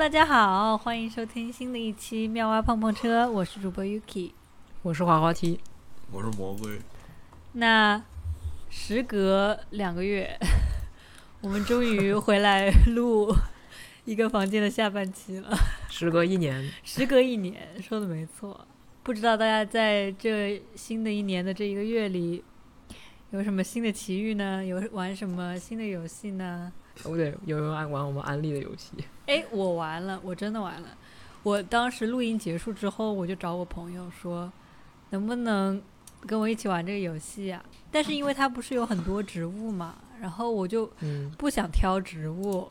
大家好，欢迎收听新的一期《妙蛙碰碰车》，我是主播 Yuki。我是滑滑梯，我是魔鬼，那时隔两个月，我们终于回来录一个房间的下半期了。时隔一年，时隔一年，说的没错。不知道大家在这新的一年的这一个月里，有什么新的奇遇呢？有玩什么新的游戏呢？哦对，有没有爱玩我们安利的游戏？哎，我玩了，我真的玩了。我当时录音结束之后，我就找我朋友说，能不能跟我一起玩这个游戏啊、但是因为它不是有很多植物嘛，然后我就嗯，不想挑植物，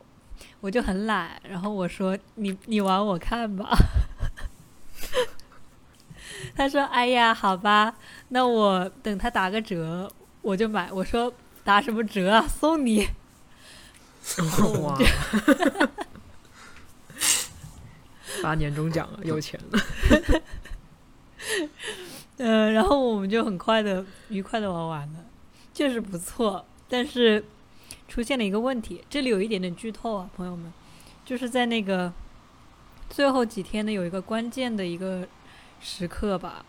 我就很懒。然后我说：“你你玩我看吧。”他说：“哎呀，好吧，那我等他打个折，我就买。”我说：“打什么折啊？送你。” 哇，发年终奖了，有钱了。嗯，然后我们就很快的、愉快的玩完了，确实不错。但是出现了一个问题，这里有一点点剧透啊，朋友们，就是在那个最后几天呢，有一个关键的一个时刻吧，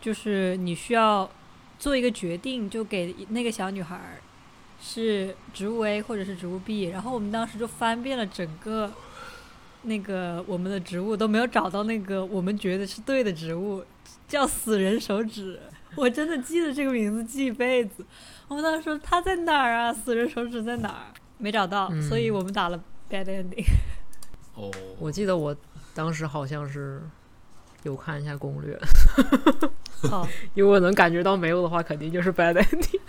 就是你需要做一个决定，就给那个小女孩儿是植物 A 或者是植物 B，然后我们当时就翻遍了整个。那个我们的植物都没有找到那个我们觉得是对的植物，叫死人手指，我真的记得这个名字记一辈子。我们当时说它在哪儿啊？死人手指在哪儿？没找到，嗯所以我们打了 bad ending。哦，我记得我当时好像是有看一下攻略，哦，因为我能感觉到没有的话，肯定就是 bad ending。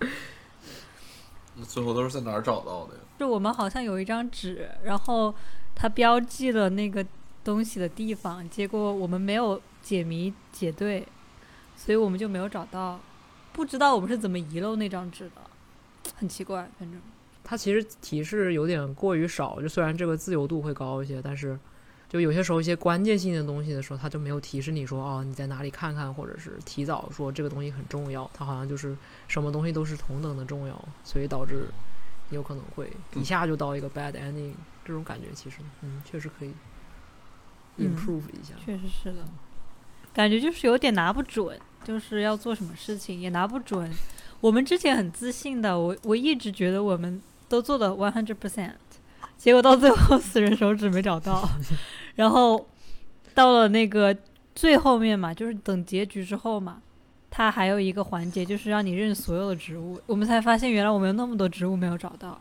那最后都是在哪儿找到的呀？就我们好像有一张纸，然后它标记了那个东西的地方，结果我们没有解谜解对，所以我们就没有找到，不知道我们是怎么遗漏那张纸的，很奇怪，反正。它其实提示有点过于少，就虽然这个自由度会高一些，但是就有些时候一些关键性的东西的时候，它就没有提示你说哦你在哪里看看，或者是提早说这个东西很重要，它好像就是什么东西都是同等的重要，所以导致有可能会一下就到一个 bad ending 这种感觉，其实嗯确实可以嗯 improve 一下。确实是的，感觉就是有点拿不准，就是要做什么事情也拿不准。我们之前很自信的，我我一直觉得我们都做的 one hundred percent，结果到最后死人手指没找到，然后到了那个最后面嘛，就是等结局之后嘛，它还有一个环节就是让你认所有的植物，我们才发现原来我们有那么多植物没有找到。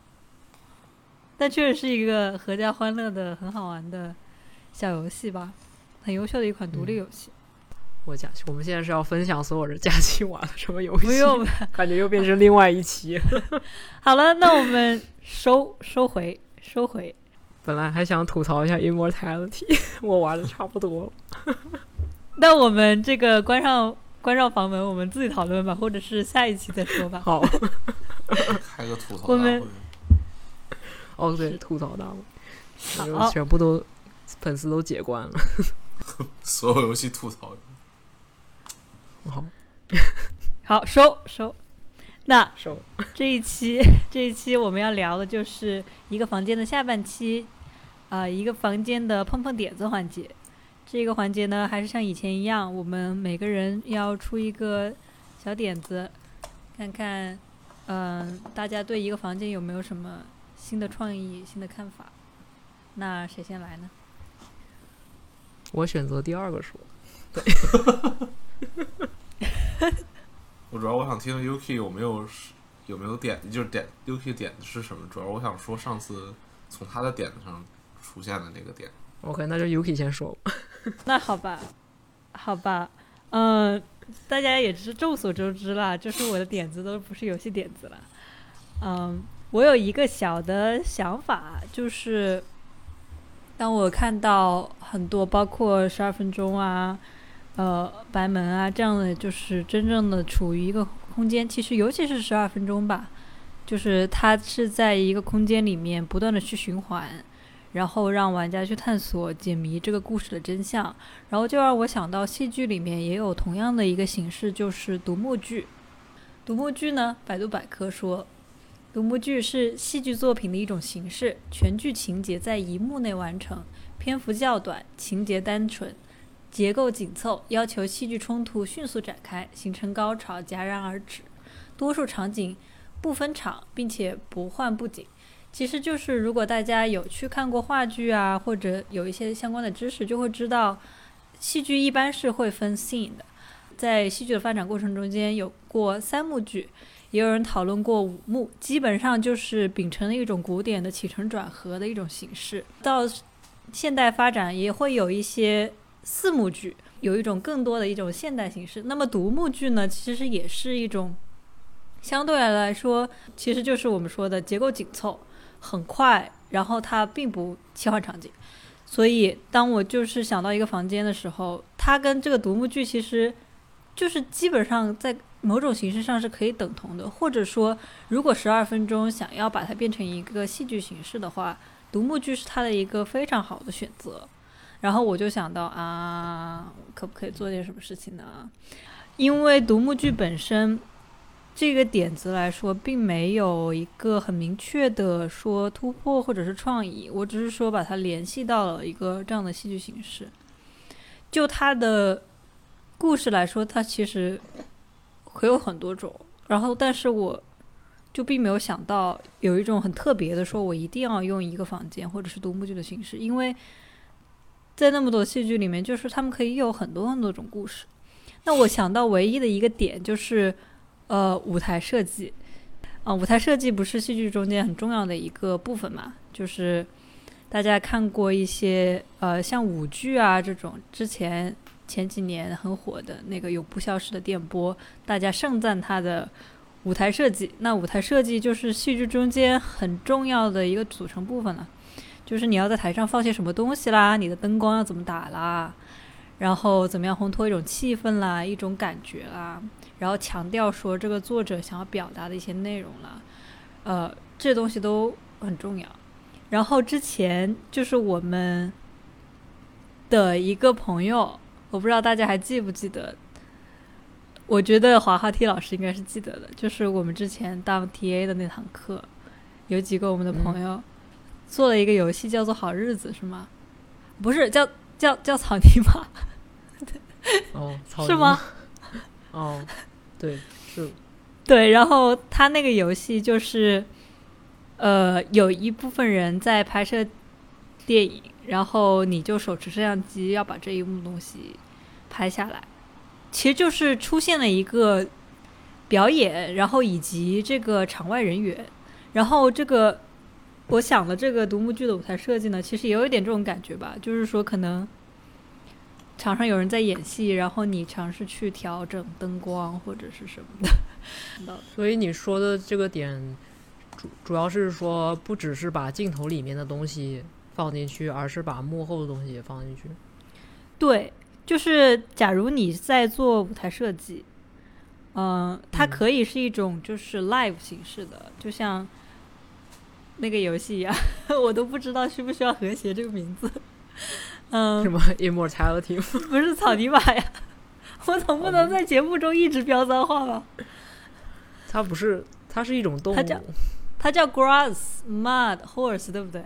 但确实是一个合家欢乐的、很好玩的小游戏吧，很优秀的一款独立游戏。我假期，我们现在是要分享所有人假期玩了什么游戏？不用，感觉又变成另外一期。好了，那我们收收回收回。本来还想吐槽一下 Immortality，我玩的差不多了。那我们这个关上关上房门，我们自己讨论吧，或者是下一期再说吧。好，开个吐槽我们大会，哦对，吐槽大会，全部都粉丝都解关了。所有游戏吐槽。好，好，收收。那。这一期这一期我们要聊的就是一个房间的下半期，啊、一个房间的碰碰点子环节。这个环节呢，还是像以前一样，我们每个人要出一个小点子，看看，嗯、大家对一个房间有没有什么新的创意、新的看法。那谁先来呢？我选择第二个说。我主要我想听听 Yuki 有没有有没有点，就是点 Yuki 点的是什么？主要我想说上次从他的点子上出现的那个点。OK，那就 Yuki 先说。那好吧，好吧，嗯、大家也是众所周知啦，就是我的点子都不是游戏点子了。嗯，我有一个小的想法，就是当我看到很多包括十二分钟啊、呃白门啊这样的，就是真正的处于一个空间，其实尤其是十二分钟吧，就是它是在一个空间里面不断的去循环。然后让玩家去探索解谜这个故事的真相，然后就让我想到戏剧里面也有同样的一个形式，就是独幕剧。独幕剧呢，百度百科说，独幕剧是戏剧作品的一种形式，全剧情节在一幕内完成，篇幅较短，情节单纯，结构紧凑，要求戏剧冲突迅速展开，形成高潮，戛然而止。多数场景不分场，并且不换布景。其实就是如果大家有去看过话剧啊，或者有一些相关的知识，就会知道，戏剧一般是会分 scene 的。在戏剧的发展过程中间，有过三幕剧。也有人讨论过五幕，基本上就是秉承了一种古典的起承转合的一种形式。到现代发展也会有一些四幕剧，有一种更多的一种现代形式。那么独幕剧呢，其实也是一种相对来来说，其实就是我们说的结构紧凑，很快，然后它并不切换场景。所以当我就是想到一个房间的时候，它跟这个独幕剧其实就是基本上在。某种形式上是可以等同的，或者说，如果十二分钟想要把它变成一个戏剧形式的话，独幕剧是它的一个非常好的选择。然后我就想到啊，可不可以做点什么事情呢？因为独幕剧本身这个点子来说，并没有一个很明确的说突破或者是创意，我只是说把它联系到了一个这样的戏剧形式。就它的故事来说，它其实。可有很多种，然后但是我就并没有想到有一种很特别的，说我一定要用一个房间或者是独幕剧的形式，因为在那么多戏剧里面，就是他们可以有很多很多种故事。那我想到唯一的一个点就是，呃，舞台设计，啊，舞台设计不是戏剧中间很重要的一个部分嘛？就是大家看过一些呃像舞剧啊这种之前。前几年很火的那个《永不消失的电波》，大家盛赞它的舞台设计。那舞台设计就是戏剧中间很重要的一个组成部分了，就是你要在台上放些什么东西啦，你的灯光要怎么打啦，然后怎么样烘托一种气氛啦，一种感觉啦，然后强调说这个作者想要表达的一些内容啦，呃，这东西都很重要。然后之前就是我们的一个朋友。我不知道大家还记不记得，我觉得滑滑梯老师应该是记得的，就是我们之前当 TA 的那堂课，有几个我们的朋友做了一个游戏，叫做《好日子》，是吗？不是，叫叫叫草泥马。哦，草是吗？哦，对，是。对，然后他那个游戏就是，呃，有一部分人在拍摄电影。然后你就手持摄像机要把这一幕东西拍下来，其实就是出现了一个表演，然后以及这个场外人员，然后这个我想了这个独幕剧的舞台设计呢，其实也有一点这种感觉吧，就是说可能场上有人在演戏，然后你尝试去调整灯光或者是什么的。所以你说的这个点主主要是说不只是把镜头里面的东西。放进去，而是把幕后的东西也放进去。对，就是假如你在做舞台设计，嗯，它可以是一种就是 live 形式的，就像那个游戏一样，我都不知道需不需要和谐这个名字。嗯，什么 immortality？不是草泥马呀，我总不能在节目中一直飙脏话吧？它不是，它是一种动物，它叫它叫 grass mud horse，对不对？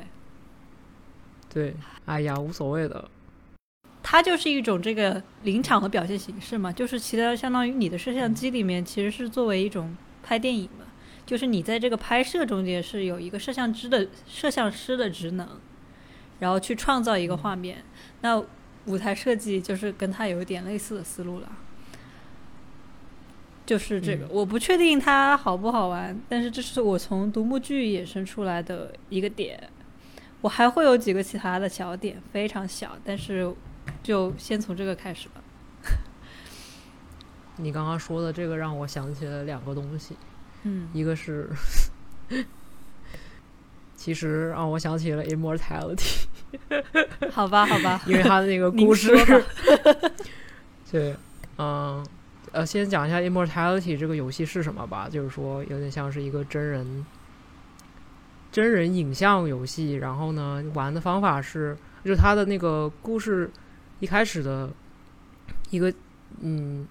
对，哎呀，无所谓的。它就是一种这个临场和表现形式嘛，就是其他相当于你的摄像机里面其实是作为一种拍电影嘛，就是你在这个拍摄中间是有一个摄像机的摄像师的职能，然后去创造一个画面。那舞台设计就是跟它有一点类似的思路了，就是这个，我不确定它好不好玩，但是这是我从独幕剧衍生出来的一个点。我还会有几个其他的小点，非常小，但是就先从这个开始吧。你刚刚说的这个让我想起了两个东西，嗯，一个是，其实让我想起了 immortality，好吧，好吧，因为他的那个故事，对，嗯，呃，先讲一下 immortality 这个游戏是什么吧，就是说有点像是一个真人。真人影像游戏，然后呢，玩的方法是，就他的那个故事一开始的一个，嗯，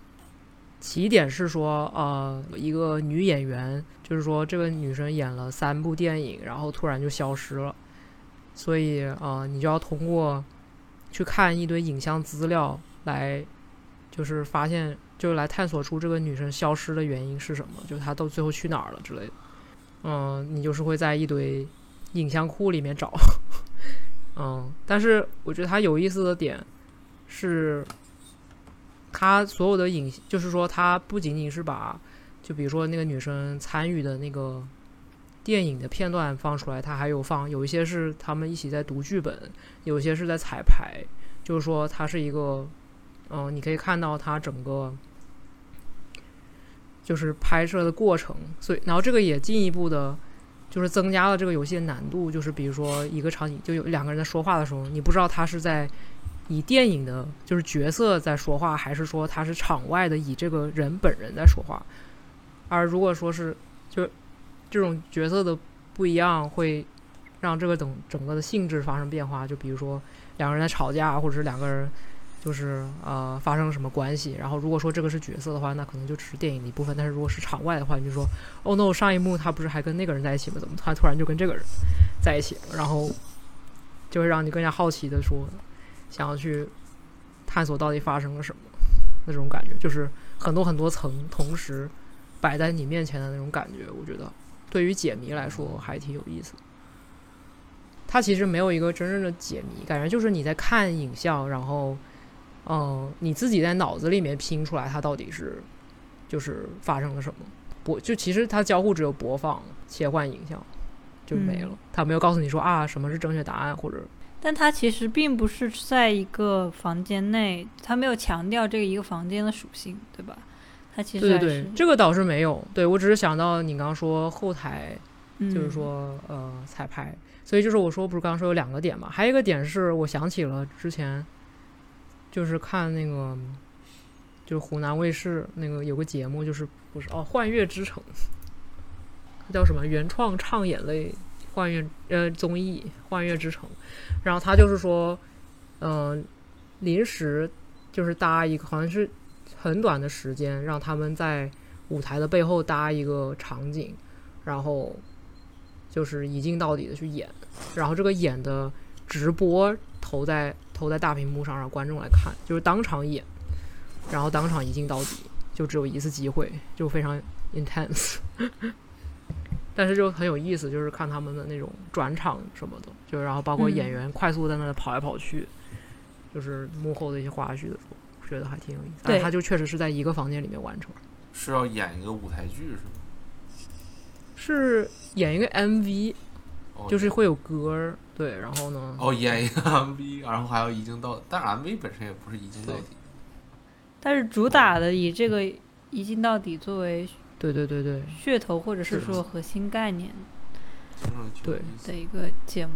起点是说，呃，一个女演员，就是说这个女生演了三部电影，然后突然就消失了，所以呃，你就要通过去看一堆影像资料来，就是发现，就是来探索出这个女生消失的原因是什么，就她到最后去哪儿了之类的。嗯，你就是会在一堆影像库里面找，嗯，但是我觉得它有意思的点是。他所有的影，就是说，他不仅仅是把，就比如说那个女生参与的那个电影的片段放出来，他还有放有一些是他们一起在读剧本，有些是在彩排，就是说，它是一个，嗯，你可以看到它整个就是拍摄的过程，所以，然后这个也进一步的，就是增加了这个游戏的难度，就是比如说一个场景就有两个人在说话的时候，你不知道他是在。以电影的，就是角色在说话，还是说他是场外的，以这个人本人在说话？而如果说是，就这种角色的不一样，会让这个整整个的性质发生变化。就比如说两个人在吵架，或者是两个人就是呃发生什么关系。然后如果说这个是角色的话，那可能就只是电影的一部分。但是如果是场外的话，你就说哦，no，上一幕他不是还跟那个人在一起吗？怎么他突然就跟这个人在一起？然后就会让你更加好奇的说。想要去探索到底发生了什么，那种感觉就是很多很多层同时摆在你面前的那种感觉。我觉得对于解谜来说还挺有意思。它其实没有一个真正的解谜，感觉就是你在看影像，然后嗯，你自己在脑子里面拼出来它到底是就是发生了什么。播就其实它交互只有播放、切换影像就没了，它没有告诉你说啊什么是正确答案或者。但它其实并不是在一个房间内，它没有强调这个一个房间的属性，对吧？它其实对对对，这个倒是没有。对我只是想到你刚刚说后台，就是说呃彩排，所以就是我说不是刚刚说有两个点嘛？还有一个点是我想起了之前就是看那个就是湖南卫视那个有个节目，就是不是哦《幻乐之城》，叫什么原创唱眼泪。幻乐呃综艺《幻乐之城》，然后他就是说，嗯，临时就是搭一个，好像是很短的时间，让他们在舞台的背后搭一个场景，然后就是一镜到底的去演，然后这个演的直播投在投在大屏幕上，让观众来看，就是当场演，然后当场一镜到底，就只有一次机会，就非常 intense。但是就很有意思，就是看他们的那种转场什么的，就然后包括演员快速在那跑来跑去，就是幕后的一些花絮的时候，觉得还挺有意思。但他就确实是在一个房间里面完成。是要演一个舞台剧是吗？是演一个 MV，就是会有歌儿，对，然后呢？哦，演一个 MV，然后还要一镜到，但 MV 本身也不是一镜到底。但是主打的以这个一镜到底作为。对对对对，噱头或者是说核心概念，对的一个节目，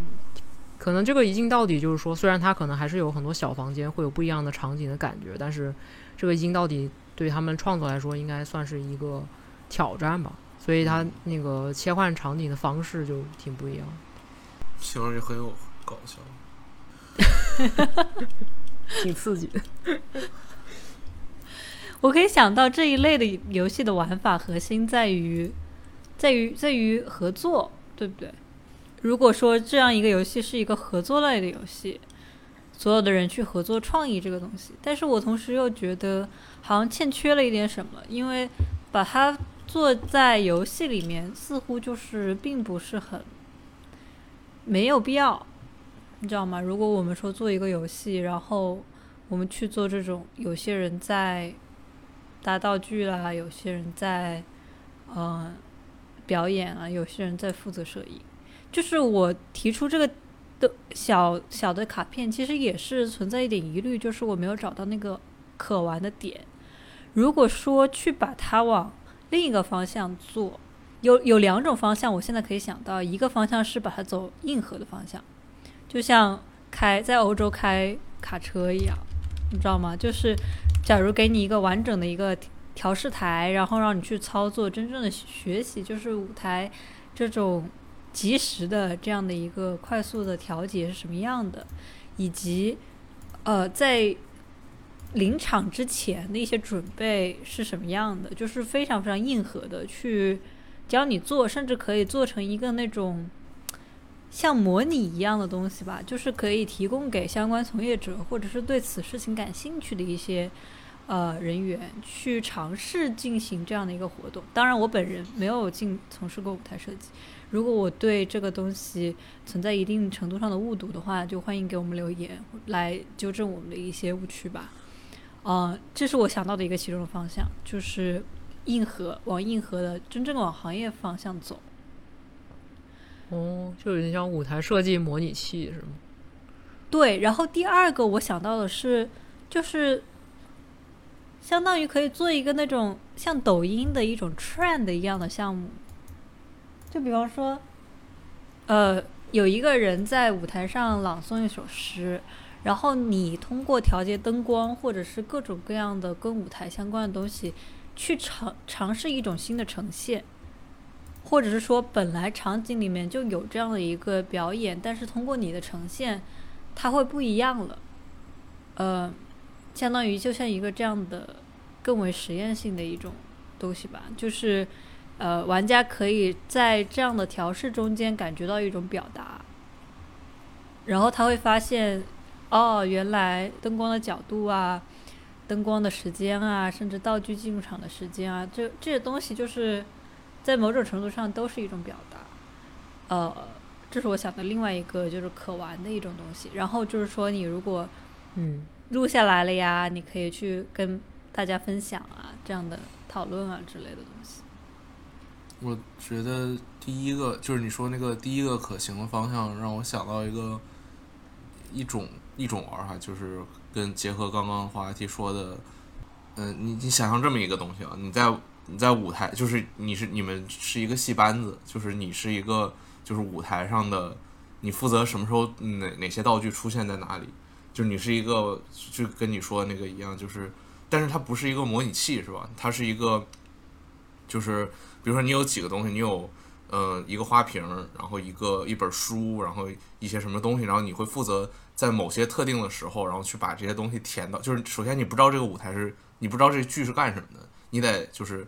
可能这个一镜到底就是说，虽然它可能还是有很多小房间会有不一样的场景的感觉，但是这个一镜到底对他们创作来说应该算是一个挑战吧，所以它那个切换场景的方式就挺不一样，听上去很有搞笑，挺刺激。我可以想到这一类的游戏的玩法核心在于，在于在于合作，对不对？如果说这样一个游戏是一个合作类的游戏，所有的人去合作创意这个东西，但是我同时又觉得好像欠缺了一点什么，因为把它做在游戏里面，似乎就是并不是很没有必要，你知道吗？如果我们说做一个游戏，然后我们去做这种有些人在。搭道具啦，有些人在，嗯，表演啊，有些人在负责摄影。就是我提出这个的小小的卡片，其实也是存在一点疑虑，就是我没有找到那个可玩的点。如果说去把它往另一个方向做，有有两种方向，我现在可以想到，一个方向是把它走硬核的方向，就像开在欧洲开卡车一样，你知道吗？就是。假如给你一个完整的一个调试台，然后让你去操作，真正的学习就是舞台这种及时的这样的一个快速的调节是什么样的，以及呃，在临场之前的一些准备是什么样的，就是非常非常硬核的去教你做，甚至可以做成一个那种像模拟一样的东西吧，就是可以提供给相关从业者或者是对此事情感兴趣的一些呃人员去尝试进行这样的一个活动。当然，我本人没有进从事过舞台设计。如果我对这个东西存在一定程度上的误读的话，就欢迎给我们留言来纠正我们的一些误区吧。呃，这是我想到的一个其中的方向，就是硬核往硬核的真正往行业方向走。哦，就有点像舞台设计模拟器是吗？对，然后第二个我想到的是，就是相当于可以做一个那种像抖音的一种 trend 一样的项目，就比方说，呃，有一个人在舞台上朗诵一首诗，然后你通过调节灯光或者是各种各样的跟舞台相关的东西，去尝尝试一种新的呈现。或者是说，本来场景里面就有这样的一个表演，但是通过你的呈现，它会不一样了。呃，相当于就像一个这样的更为实验性的一种东西吧，就是呃，玩家可以在这样的调试中间感觉到一种表达，然后他会发现，哦，原来灯光的角度啊，灯光的时间啊，甚至道具进入场的时间啊，这这些东西就是。在某种程度上都是一种表达，呃，这是我想的另外一个就是可玩的一种东西。然后就是说，你如果嗯录下来了呀，你可以去跟大家分享啊，这样的讨论啊之类的东西。我觉得第一个就是你说那个第一个可行的方向，让我想到一个一种一种玩法，就是跟结合刚刚话题说的，嗯，你你想象这么一个东西啊，你在。你在舞台，就是你是你们是一个戏班子，就是你是一个就是舞台上的，你负责什么时候哪哪些道具出现在哪里，就你是一个就跟你说的那个一样，就是但是它不是一个模拟器是吧？它是一个就是比如说你有几个东西，你有呃一个花瓶，然后一个一本书，然后一些什么东西，然后你会负责在某些特定的时候，然后去把这些东西填到，就是首先你不知道这个舞台是你不知道这剧是干什么的，你得就是。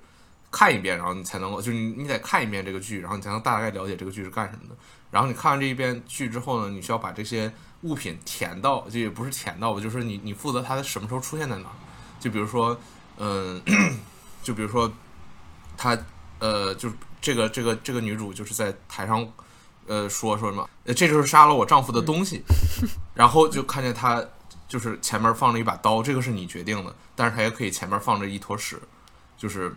看一遍，然后你才能够，就是你你得看一遍这个剧，然后你才能大概了解这个剧是干什么的。然后你看完这一遍剧之后呢，你需要把这些物品填到，就也不是填到吧，就是你你负责它什么时候出现在哪儿。就比如说，嗯，就比如说，他呃，就是这个这个这个女主就是在台上呃说说什么，这就是杀了我丈夫的东西，然后就看见他就是前面放着一把刀，这个是你决定的，但是他也可以前面放着一坨屎，就是。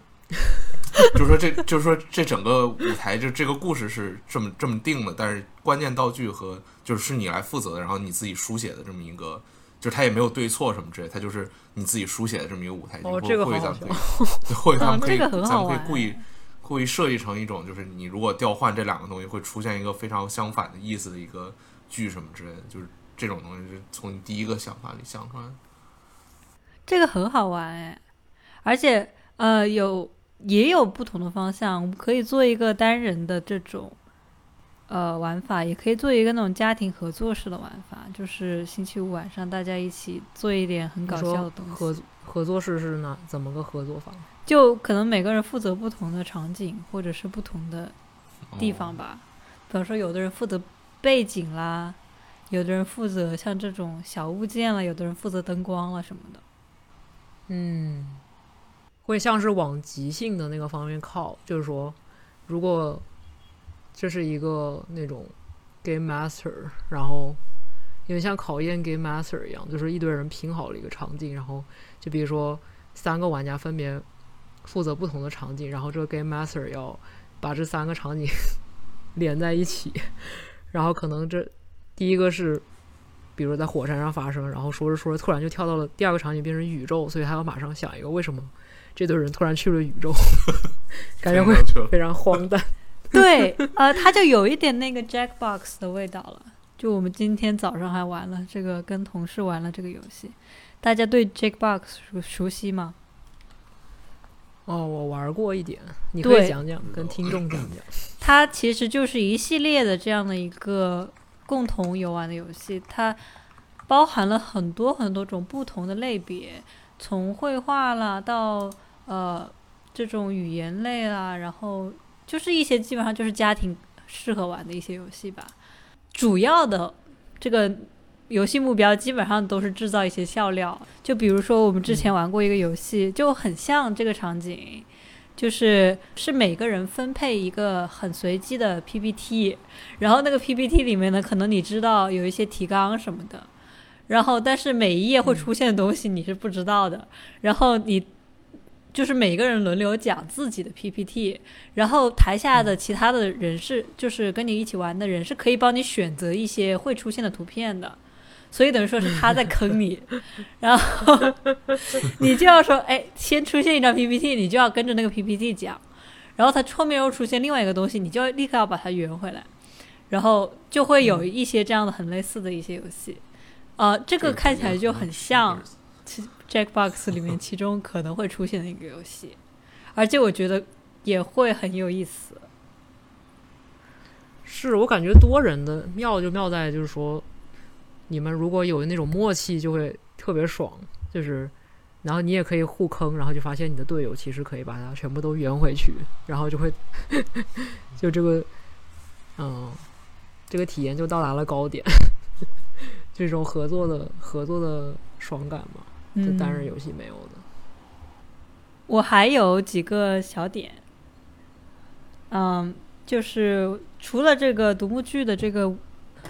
就是说，这就是说，这整个舞台就这个故事是这么这么定的，但是关键道具和就是是你来负责的，然后你自己书写的这么一个，就是他也没有对错什么之类，他就是你自己书写的这么一个舞台。哦，这个好好笑。或者他们可以，咱们可以故意故意设计成一种，就是你如果调换这两个东西，会出现一个非常相反的意思的一个剧什么之类的，就是这种东西是从你第一个想法里想出来的。这个很好玩哎，而且呃有。也有不同的方向，我们可以做一个单人的这种，呃，玩法，也可以做一个那种家庭合作式的玩法，就是星期五晚上大家一起做一点很搞笑的东西。合合作式是哪？怎么个合作法？就可能每个人负责不同的场景，或者是不同的地方吧。比方说，有的人负责背景啦，有的人负责像这种小物件了，有的人负责灯光了什么的。嗯。会像是往即兴的那个方面靠，就是说，如果这是一个那种 game master，然后因为像考验 game master 一样，就是一堆人拼好了一个场景，然后就比如说三个玩家分别负责不同的场景，然后这个 game master 要把这三个场景 连在一起，然后可能这第一个是比如在火山上发生，然后说着说着突然就跳到了第二个场景变成宇宙，所以他要马上想一个为什么。这堆人突然去了宇宙，感觉会非常荒诞。对，呃，它就有一点那个 Jackbox 的味道了。就我们今天早上还玩了这个，跟同事玩了这个游戏。大家对 Jackbox 熟熟悉吗？哦，我玩过一点，你可以讲讲，跟听众讲讲。它其实就是一系列的这样的一个共同游玩的游戏，它。包含了很多很多种不同的类别，从绘画啦到呃这种语言类啊，然后就是一些基本上就是家庭适合玩的一些游戏吧。主要的这个游戏目标基本上都是制造一些笑料，就比如说我们之前玩过一个游戏，就很像这个场景。就是是每个人分配一个很随机的 PPT，然后那个 PPT 里面呢，可能你知道有一些提纲什么的，然后但是每一页会出现的东西你是不知道的，然后你就是每个人轮流讲自己的 PPT，然后台下的其他的人是就是跟你一起玩的人是可以帮你选择一些会出现的图片的。所以等于说是他在坑你，然后你就要说，哎，先出现一张 PPT，你就要跟着那个 PPT 讲，然后他后面又出现另外一个东西，你就立刻要把它圆回来，然后就会有一些这样的很类似的一些游戏，呃，这个看起来就很像 Jackbox 里面其中可能会出现的一个游戏，而且我觉得也会很有意思。是我感觉多人的妙就妙在就是说。你们如果有那种默契，就会特别爽。就是，然后你也可以互坑，然后就发现你的队友其实可以把它全部都圆回去，然后就会，就这个，嗯，这个体验就到达了高点。这种合作的合作的爽感嘛，就单人游戏没有的。我还有几个小点，嗯，就是除了这个独幕剧的这个。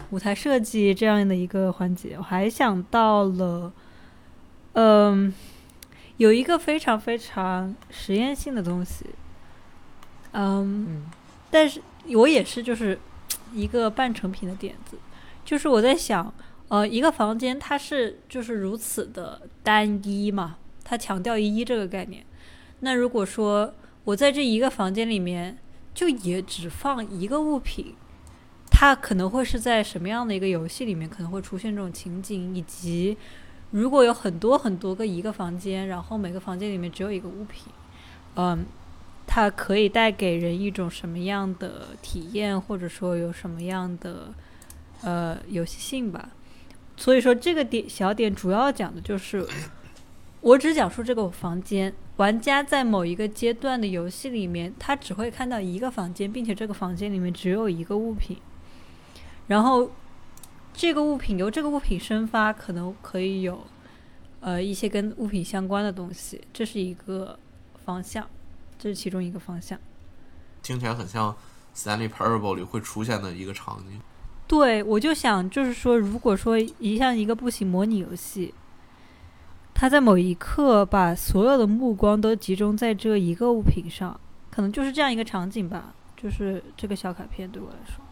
舞台设计这样的一个环节，我还想到了，嗯，有一个非常非常实验性的东西，嗯，但是我也是就是一个半成品的点子，就是我在想，呃，一个房间它是就是如此的单一嘛，它强调一这个概念，那如果说我在这一个房间里面就也只放一个物品。它可能会是在什么样的一个游戏里面可能会出现这种情景，以及如果有很多很多个一个房间，然后每个房间里面只有一个物品，嗯，它可以带给人一种什么样的体验，或者说有什么样的呃游戏性吧。所以说这个点小点主要讲的就是，我只讲述这个房间，玩家在某一个阶段的游戏里面，他只会看到一个房间，并且这个房间里面只有一个物品。然后，这个物品由这个物品生发，可能可以有，呃，一些跟物品相关的东西，这是一个方向，这是其中一个方向。听起来很像《Stanley Parable》里会出现的一个场景。对，我就想，就是说，如果说一像一个步行模拟游戏，它在某一刻把所有的目光都集中在这一个物品上，可能就是这样一个场景吧。就是这个小卡片对我来说。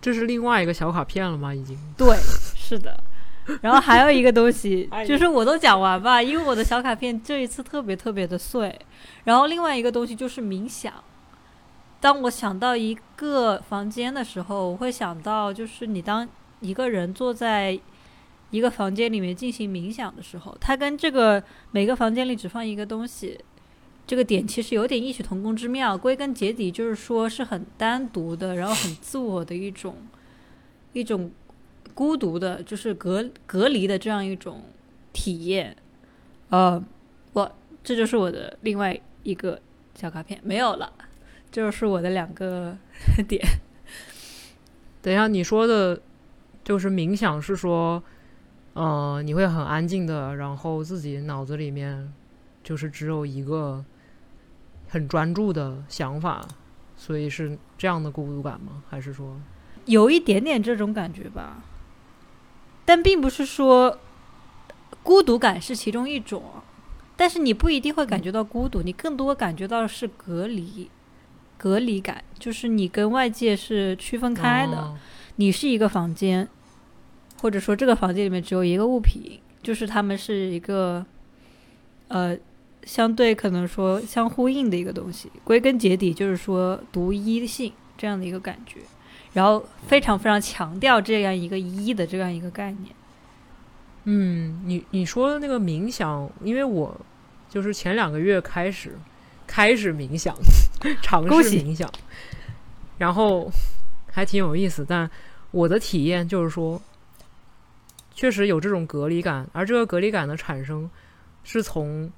这是另外一个小卡片了吗？已经对，是的。然后还有一个东西，就是我都讲完吧，因为我的小卡片这一次特别特别的碎。然后另外一个东西就是冥想。当我想到一个房间的时候，我会想到，就是你当一个人坐在一个房间里面进行冥想的时候，它跟这个每个房间里只放一个东西。这个点其实有点异曲同工之妙，归根结底就是说是很单独的，然后很自我的一种一种孤独的，就是隔隔离的这样一种体验。呃，我这就是我的另外一个小卡片，没有了，就是我的两个点。等一下，你说的就是冥想，是说，呃，你会很安静的，然后自己脑子里面就是只有一个。很专注的想法，所以是这样的孤独感吗？还是说有一点点这种感觉吧？但并不是说孤独感是其中一种，但是你不一定会感觉到孤独，你更多感觉到是隔离、隔离感，就是你跟外界是区分开的。你是一个房间，或者说这个房间里面只有一个物品，就是他们是一个呃。相对可能说相呼应的一个东西，归根结底就是说独一性这样的一个感觉，然后非常非常强调这样一个一的这样一个概念。嗯，你你说的那个冥想，因为我就是前两个月开始开始冥想，尝试冥想，然后还挺有意思，但我的体验就是说，确实有这种隔离感，而这个隔离感的产生是从，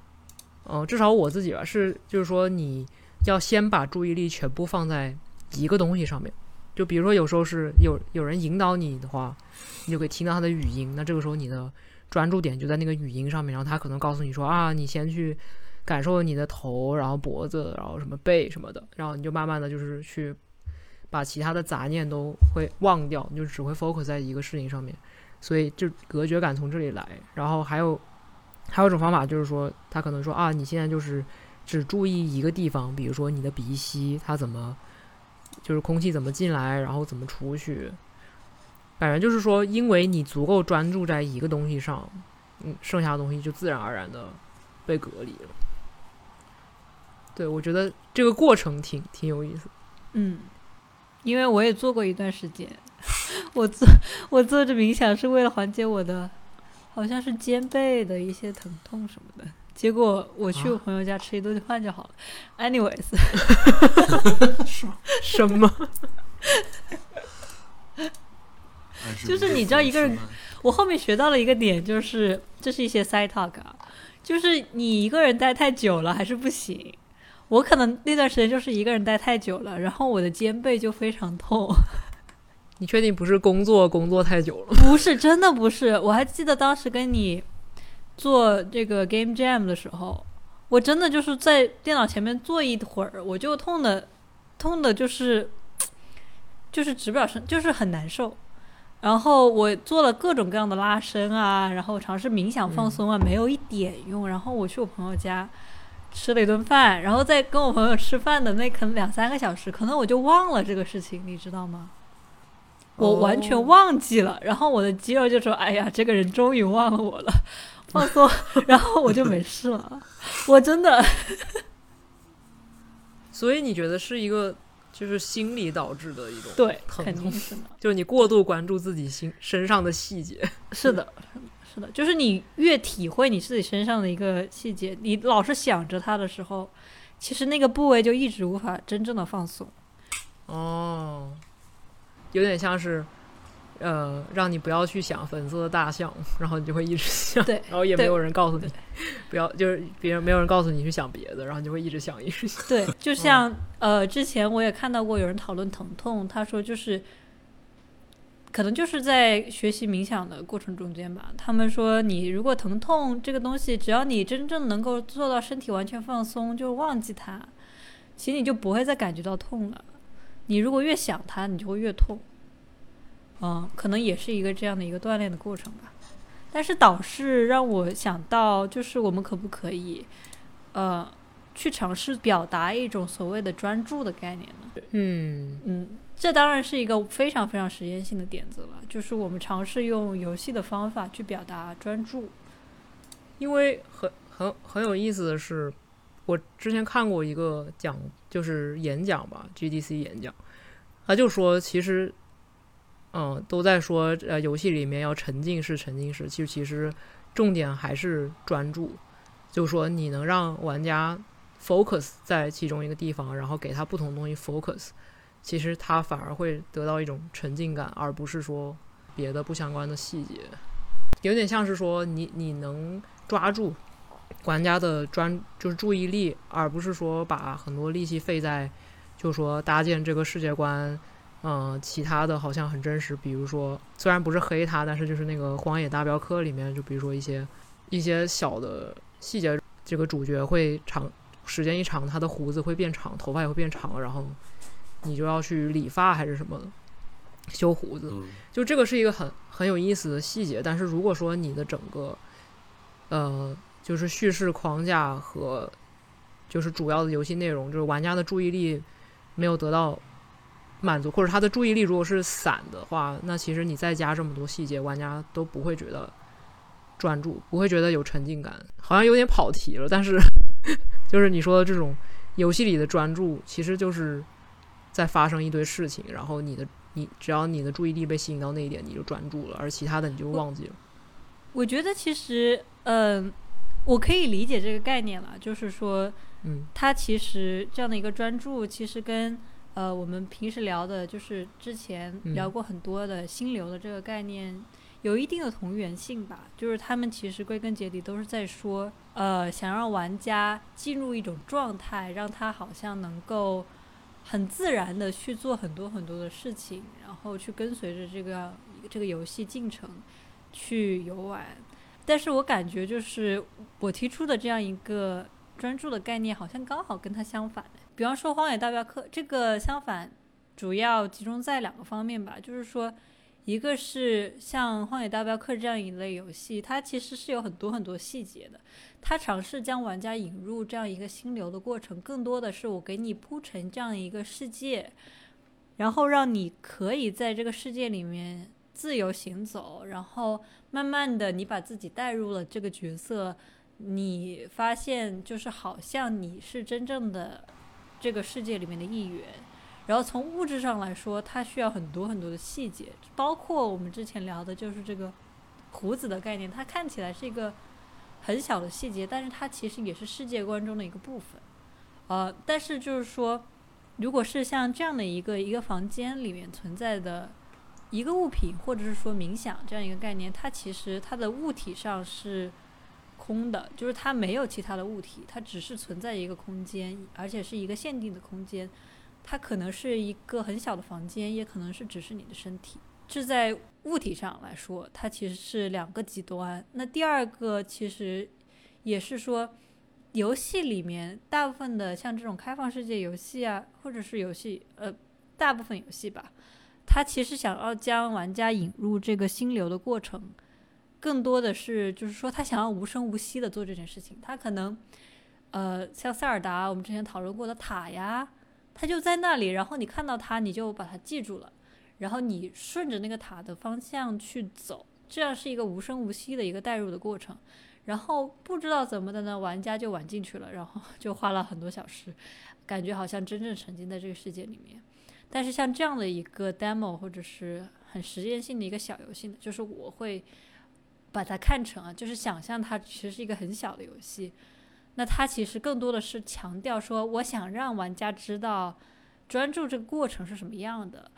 呃，至少我自己吧，是就是说你要先把注意力全部放在一个东西上面。就比如说有时候是有有人引导你的话，你就可以听到他的语音，那这个时候你的专注点就在那个语音上面，然后他可能告诉你说啊，你先去感受你的头，然后脖子，然后什么背什么的，然后你就慢慢的就是去把其他的杂念都会忘掉，你就只会 focus 在一个事情上面。所以就隔绝感从这里来，然后还有还有一种方法就是说，他可能说啊，你现在就是只注意一个地方，比如说你的鼻息，它怎么就是空气怎么进来，然后怎么出去。反正就是说，因为你足够专注在一个东西上，嗯，剩下的东西就自然而然的被隔离了。对，我觉得这个过程挺挺有意思。嗯，因为我也做过一段时间。我做我做这冥想是为了缓解我的，好像是肩背的一些疼痛什么的。结果我去我朋友家吃一顿饭就好了。Anyways，什么？就是你知道一个人，我后面学到了一个点，就是这是一些 side talk 啊，就是你一个人待太久了还是不行。我可能那段时间就是一个人待太久了，然后我的肩背就非常痛。你确定不是工作工作太久了？不是，真的不是。我还记得当时跟你做这个 Game Jam 的时候，我真的就是在电脑前面坐一会儿，我就痛的，痛的就是就是直不了身，就是很难受。然后我做了各种各样的拉伸啊，然后尝试冥想放松啊，没有一点用。然后我去我朋友家吃了一顿饭，然后在跟我朋友吃饭的那可能两三个小时，可能我就忘了这个事情，你知道吗？我完全忘记了，然后我的肌肉就说：“哎呀，这个人终于忘了我了，放松。”然后我就没事了。我真的，所以你觉得是一个就是心理导致的一种对，肯定是的，就是你过度关注自己心身上的细节。是的，是的，就是你越体会你自己身上的一个细节，你老是想着它的时候，其实那个部位就一直无法真正的放松。哦。有点像是，呃，让你不要去想粉色的大象，然后你就会一直想，对，然后也没有人告诉你不要，就是别人没有人告诉你去想别的，然后你就会一直想，一直想。对，就像呃，之前我也看到过有人讨论疼痛，他说就是，可能就是在学习冥想的过程中间吧。他们说，你如果疼痛这个东西，只要你真正能够做到身体完全放松，就忘记它，其实你就不会再感觉到痛了。你如果越想它，你就会越痛。嗯，可能也是一个这样的一个锻炼的过程吧。但是导师让我想到，就是我们可不可以，呃，去尝试表达一种所谓的专注的概念呢？嗯嗯，这当然是一个非常非常实验性的点子了。就是我们尝试用游戏的方法去表达专注，因为很很很有意思的是，我之前看过一个讲。就是演讲吧，GDC 演讲，他就说，其实，嗯，都在说，呃，游戏里面要沉浸式，沉浸式，其实其实重点还是专注，就说你能让玩家 focus 在其中一个地方，然后给他不同的东西 focus，其实他反而会得到一种沉浸感，而不是说别的不相关的细节，有点像是说你你能抓住。玩家的专就是注意力，而不是说把很多力气费在，就是说搭建这个世界观，嗯，其他的好像很真实。比如说，虽然不是黑他，但是就是那个《荒野大镖客》里面，就比如说一些一些小的细节，这个主角会长时间一长，他的胡子会变长，头发也会变长，然后你就要去理发还是什么修胡子，就这个是一个很很有意思的细节。但是如果说你的整个，呃。就是叙事框架和就是主要的游戏内容，就是玩家的注意力没有得到满足，或者他的注意力如果是散的话，那其实你再加这么多细节，玩家都不会觉得专注，不会觉得有沉浸感。好像有点跑题了，但是 就是你说的这种游戏里的专注，其实就是在发生一堆事情，然后你的你只要你的注意力被吸引到那一点，你就专注了，而其他的你就忘记了。我觉得其实，嗯。我可以理解这个概念了，就是说，嗯，它其实这样的一个专注，其实跟呃我们平时聊的，就是之前聊过很多的心流的这个概念有一定的同源性吧，就是他们其实归根结底都是在说，呃，想让玩家进入一种状态，让他好像能够很自然的去做很多很多的事情，然后去跟随着这个这个游戏进程去游玩。但是我感觉就是我提出的这样一个专注的概念，好像刚好跟它相反。比方说《荒野大镖客》这个相反，主要集中在两个方面吧，就是说。一个是像《荒野大镖客》这样一类游戏，它其实是有很多很多细节的。它尝试将玩家引入这样一个心流的过程，更多的是我给你铺成这样一个世界，然后让你可以在这个世界里面自由行走，然后慢慢的你把自己带入了这个角色，你发现就是好像你是真正的这个世界里面的一员。然后从物质上来说，它需要很多很多的细节，包括我们之前聊的，就是这个胡子的概念。它看起来是一个很小的细节，但是它其实也是世界观中的一个部分。呃，但是就是说，如果是像这样的一个一个房间里面存在的一个物品，或者是说冥想这样一个概念，它其实它的物体上是空的，就是它没有其他的物体，它只是存在一个空间，而且是一个限定的空间。它可能是一个很小的房间，也可能是只是你的身体。这在物体上来说，它其实是两个极端。那第二个其实也是说，游戏里面大部分的像这种开放世界游戏啊，或者是游戏，呃，大部分游戏吧，它其实想要将玩家引入这个心流的过程，更多的是就是说，他想要无声无息的做这件事情。他可能，呃，像塞尔达，我们之前讨论过的塔呀。它就在那里，然后你看到它，你就把它记住了，然后你顺着那个塔的方向去走，这样是一个无声无息的一个代入的过程。然后不知道怎么的呢，玩家就玩进去了，然后就花了很多小时，感觉好像真正沉浸在这个世界里面。但是像这样的一个 demo 或者是很实验性的一个小游戏呢，就是我会把它看成啊，就是想象它其实是一个很小的游戏。那它其实更多的是强调说，我想让玩家知道专注这个过程是什么样的，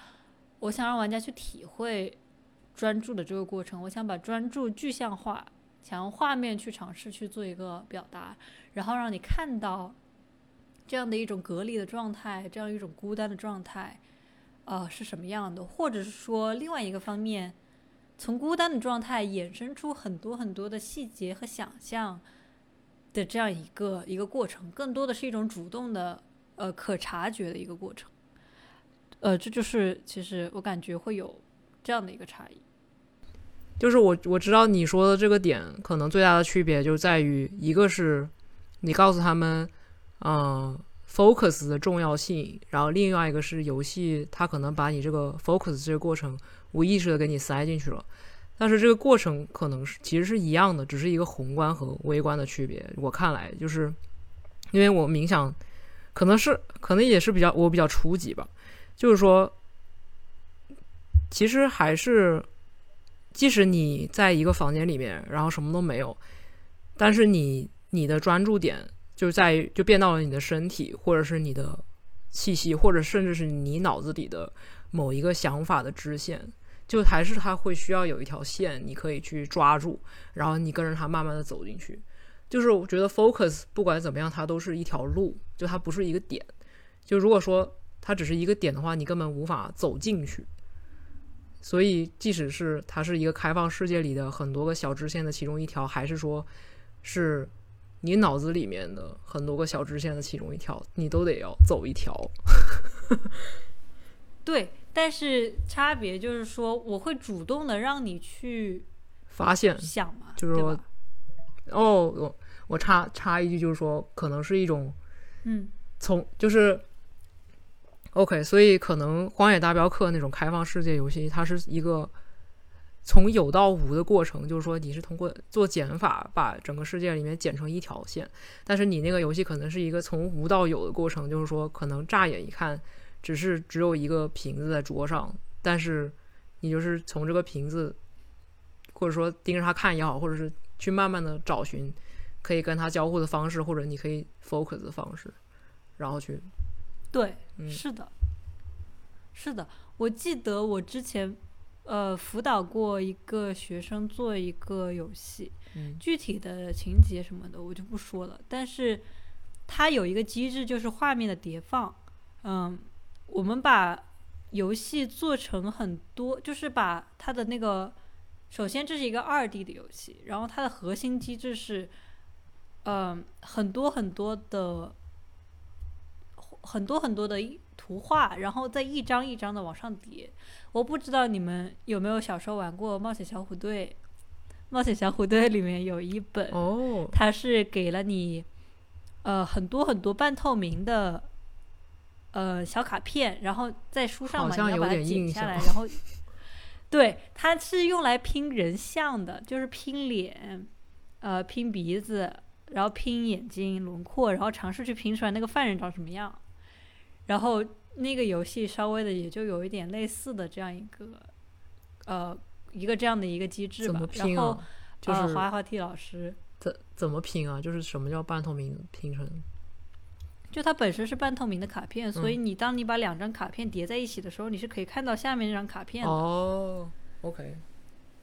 我想让玩家去体会专注的这个过程，我想把专注具象化，想用画面去尝试去做一个表达，然后让你看到这样的一种隔离的状态，这样一种孤单的状态，呃是什么样的，或者是说另外一个方面，从孤单的状态衍生出很多很多的细节和想象。的这样一个一个过程，更多的是一种主动的，呃，可察觉的一个过程，呃，这就是其实我感觉会有这样的一个差异。就是我我知道你说的这个点，可能最大的区别就在于，一个是你告诉他们，嗯，focus 的重要性，然后另外一个是游戏它可能把你这个 focus 这个过程无意识的给你塞进去了。但是这个过程可能是其实是一样的，只是一个宏观和微观的区别。我看来就是，因为我冥想，可能是可能也是比较我比较初级吧。就是说，其实还是，即使你在一个房间里面，然后什么都没有，但是你你的专注点就在于就变到了你的身体，或者是你的气息，或者甚至是你脑子里的某一个想法的支线。就还是它会需要有一条线，你可以去抓住，然后你跟着它慢慢的走进去。就是我觉得 focus 不管怎么样，它都是一条路，就它不是一个点。就如果说它只是一个点的话，你根本无法走进去。所以即使是它是一个开放世界里的很多个小支线的其中一条，还是说是你脑子里面的很多个小支线的其中一条，你都得要走一条。对。但是差别就是说，我会主动的让你去发现想嘛，就是说，哦，我我插插一句，就是说，可能是一种，嗯，从就是，OK，所以可能《荒野大镖客》那种开放世界游戏，它是一个从有到无的过程，就是说，你是通过做减法把整个世界里面剪成一条线，但是你那个游戏可能是一个从无到有的过程，就是说，可能乍眼一看。只是只有一个瓶子在桌上，但是你就是从这个瓶子，或者说盯着它看也好，或者是去慢慢的找寻可以跟它交互的方式，或者你可以 focus 的方式，然后去对，是的，是的。我记得我之前呃辅导过一个学生做一个游戏，嗯具体的情节什么的我就不说了，但是它有一个机制，就是画面的叠放。嗯，我们把游戏做成很多，就是把它的那个，首先这是一个二 D 的游戏，然后它的核心机制是，嗯，很多很多的，很多很多的图画，然后再一张一张的往上叠。我不知道你们有没有小时候玩过《冒险小虎队》？《冒险小虎队》里面有一本，哦，它是给了你呃很多很多半透明的呃小卡片，然后在书上嘛，你要把它剪下来，然后 对，它是用来拼人像的，就是拼脸，呃，拼鼻子，然后拼眼睛轮廓，然后尝试去拼出来那个犯人长什么样。然后那个游戏稍微的也就有一点类似的这样一个呃一个这样的一个机制吧怎么。拼然后啊？就呃，是滑滑梯老师。怎怎么拼啊？就是什么叫半透明拼成？就它本身是半透明的卡片，所以嗯你当你把两张卡片叠在一起的时候，你是可以看到下面那张卡片的。哦，OK，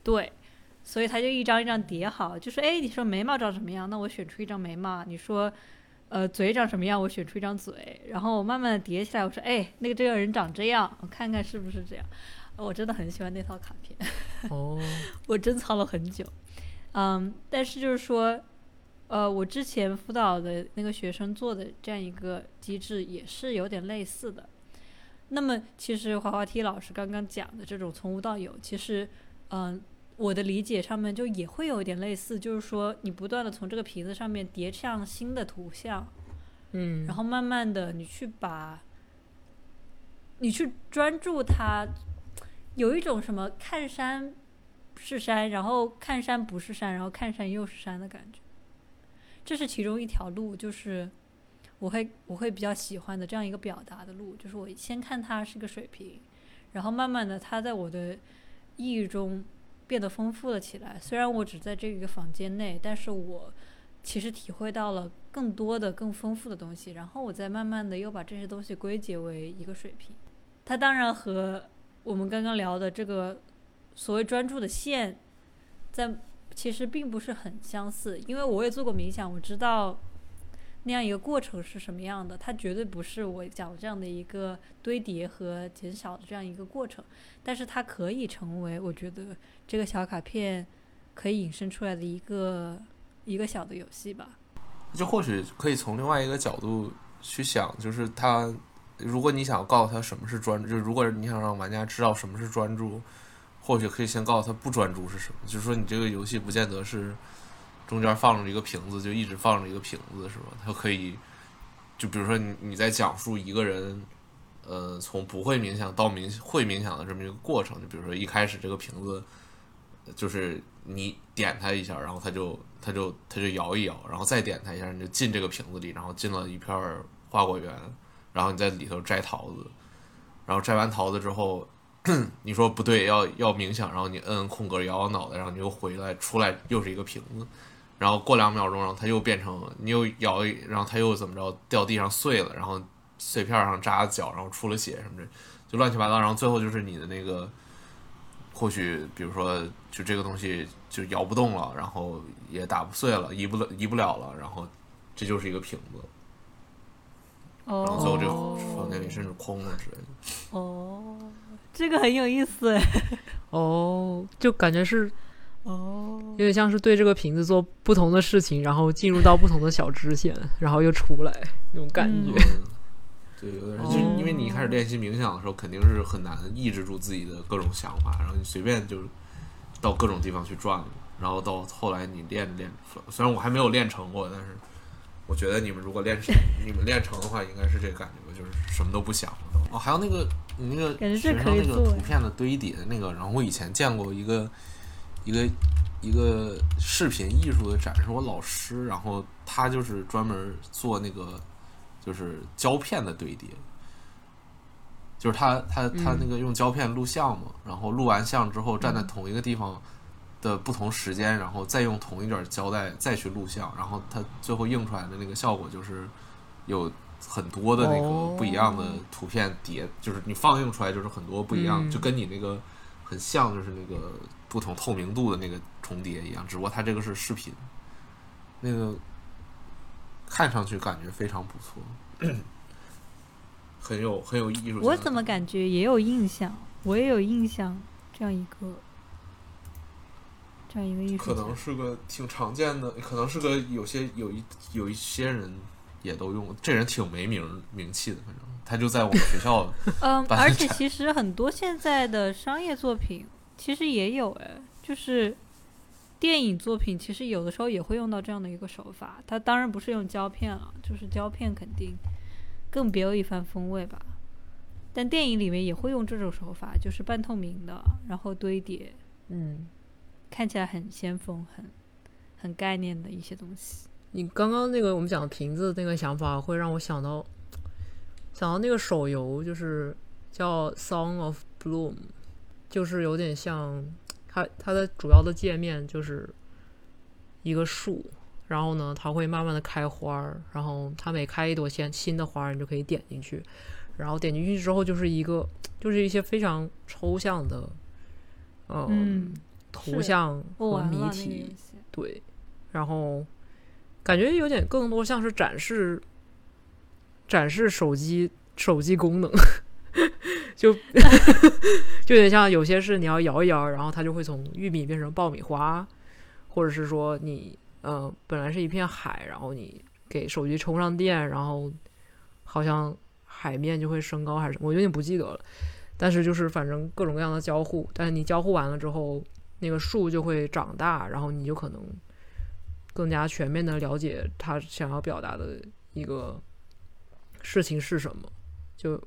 对，所以它就一张一张叠好，就是哎，你说眉毛长什么样，那我选出一张眉毛；你说呃嘴长什么样，我选出一张嘴，然后我慢慢的叠起来，我说哎，那个这个人长这样，我看看是不是这样。我真的很喜欢那套卡片。哦，我珍藏了很久。嗯，但是就是说，呃，我之前辅导的那个学生做的这样一个机制也是有点类似的。那么，其实滑滑梯老师刚刚讲的这种从无到有，其实，嗯、我的理解上面就也会有一点类似，就是说，你不断的从这个瓶子上面叠上新的图像，嗯，然后慢慢的你去把，你去专注它，有一种什么看山是山，然后看山不是山，然后看山又是山的感觉。这是其中一条路，就是我会我会比较喜欢的这样一个表达的路，就是我先看它是个水平，然后慢慢的它在我的意义中变得丰富了起来。虽然我只在这个房间内，但是我其实体会到了更多的、更丰富的东西，然后我再慢慢的又把这些东西归结为一个水平。它当然和我们刚刚聊的这个所谓专注的线，在其实并不是很相似，因为我也做过冥想，我知道那样一个过程是什么样的。它绝对不是我讲这样的一个堆叠和减小的这样一个过程，但是它可以成为我觉得这个小卡片可以引申出来的一个一个小的游戏吧。就或许可以从另外一个角度去想，就是他，如果你想告诉他什么是专注，就如果你想让玩家知道什么是专注，或许可以先告诉他不专注是什么。就是说，你这个游戏不见得是中间放着一个瓶子，就一直放着一个瓶子，是吧？它可以，就比如说你你在讲述一个人，呃，从不会冥想到冥会冥想的这么一个过程。就比如说一开始这个瓶子，就是你点它一下，然后它就它就它就摇一摇，然后再点它一下，你就进这个瓶子里，然后进了一片花果园，然后你在里头摘桃子，然后摘完桃子之后，你说不对，要要冥想，然后你摁空格摇摇脑袋，然后你又回来，出来又是一个瓶子，然后过两秒钟，然后它又变成你又摇一，然后它又怎么着掉地上碎了，然后碎片上扎脚，然后出了血什么的，就乱七八糟，然后最后就是你的那个。或许，比如说，就这个东西就摇不动了，然后也打不碎了，移不了，移不了了，然后这就是一个瓶子，然后最后这个房间里甚至空了之类的。哦，这个很有意思哎。哦，就感觉是哦有，点像是对这个瓶子做不同的事情，然后进入到不同的小支线，然后又出来那种感觉。嗯，对，有点，就因为你一开始练习冥想的时候，肯定是很难抑制住自己的各种想法，然后你随便就到各种地方去转了，然后到后来你练着练着，虽然我还没有练成过，但是我觉得你们如果练成，你们练成的话，应该是这个感觉，就是什么都不想了。哦，还有那个你那个感觉这学生那个可以做图片的堆叠的那个，然后我以前见过一个一个一个视频艺术的展示，我老师，然后他就是专门做那个就是胶片的堆叠，就是他他他嗯那个用胶片录像嘛，然后录完像之后站在嗯。同一个地方的不同时间，然后再用同一卷胶带再去录像，然后他最后映出来的那个效果就是有很多的那个哦不一样的图片叠，就是你放映出来就是很多不一样，嗯。就跟你那个很像就是那个不同透明度的那个重叠一样，只不过它这个是视频，那个看上去感觉非常不错，很有很有艺术。我怎么感觉也有印象？我也有印象这样一个这样一个艺术可能是个挺常见的，可能是个有些有一有一些人也都用，这人挺没名名气的，反正他就在我们学校嗯，而且其实很多现在的商业作品其实也有哎，就是电影作品其实有的时候也会用到这样的一个手法。它当然不是用胶片了，就是胶片肯定更别有一番风味吧。但电影里面也会用这种手法，就是半透明的，然后堆叠，嗯，看起来很先锋、很很概念的一些东西。你刚刚那个我们讲瓶子那个想法，会让我想到想到那个手游，就是叫《Song of Bloom》，就是有点像它它的主要的界面就是一个树，然后呢，它会慢慢的开花儿，然后它每开一朵新新的花儿，你就可以点进去，然后点进去之后就是一个就是一些非常抽象的，呃嗯，图像和谜题对，然后感觉有点更多像是展示展示手机手机功能，就 就有点像有些是你要摇一摇，然后它就会从玉米变成爆米花，或者是说你呃本来是一片海，然后你给手机充上电，然后好像海面就会升高还是，我有点不记得了。但是就是反正各种各样的交互，但是你交互完了之后，那个树就会长大，然后你就可能更加全面的了解他想要表达的一个事情是什么。就，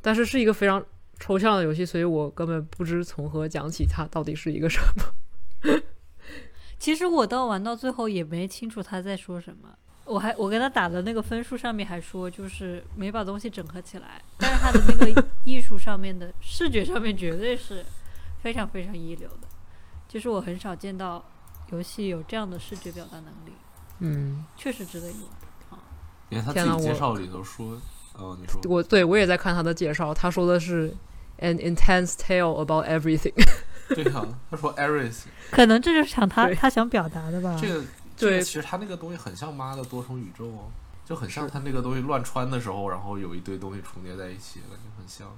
但是是一个非常抽象的游戏，所以我根本不知从何讲起，它到底是一个什么。其实我到玩到最后也没清楚他在说什么。我还我跟他打的那个分数上面还说，就是没把东西整合起来，但是他的那个艺术上面的视觉上面绝对是非常非常一流的，就是我很少见到游戏有这样的视觉表达能力，嗯，确实值得一玩。因为他天呐我自己介绍里头说，哦，你说我对我也在看他的介绍，他说的是 an intense tale about everything。对呀、他说 everything，可能这就是想他他想表达的吧。这个这个对其实他那个东西很像妈的多重宇宙哦，就很像他那个东西乱穿的时候，然后有一堆东西重叠在一起，感觉很像。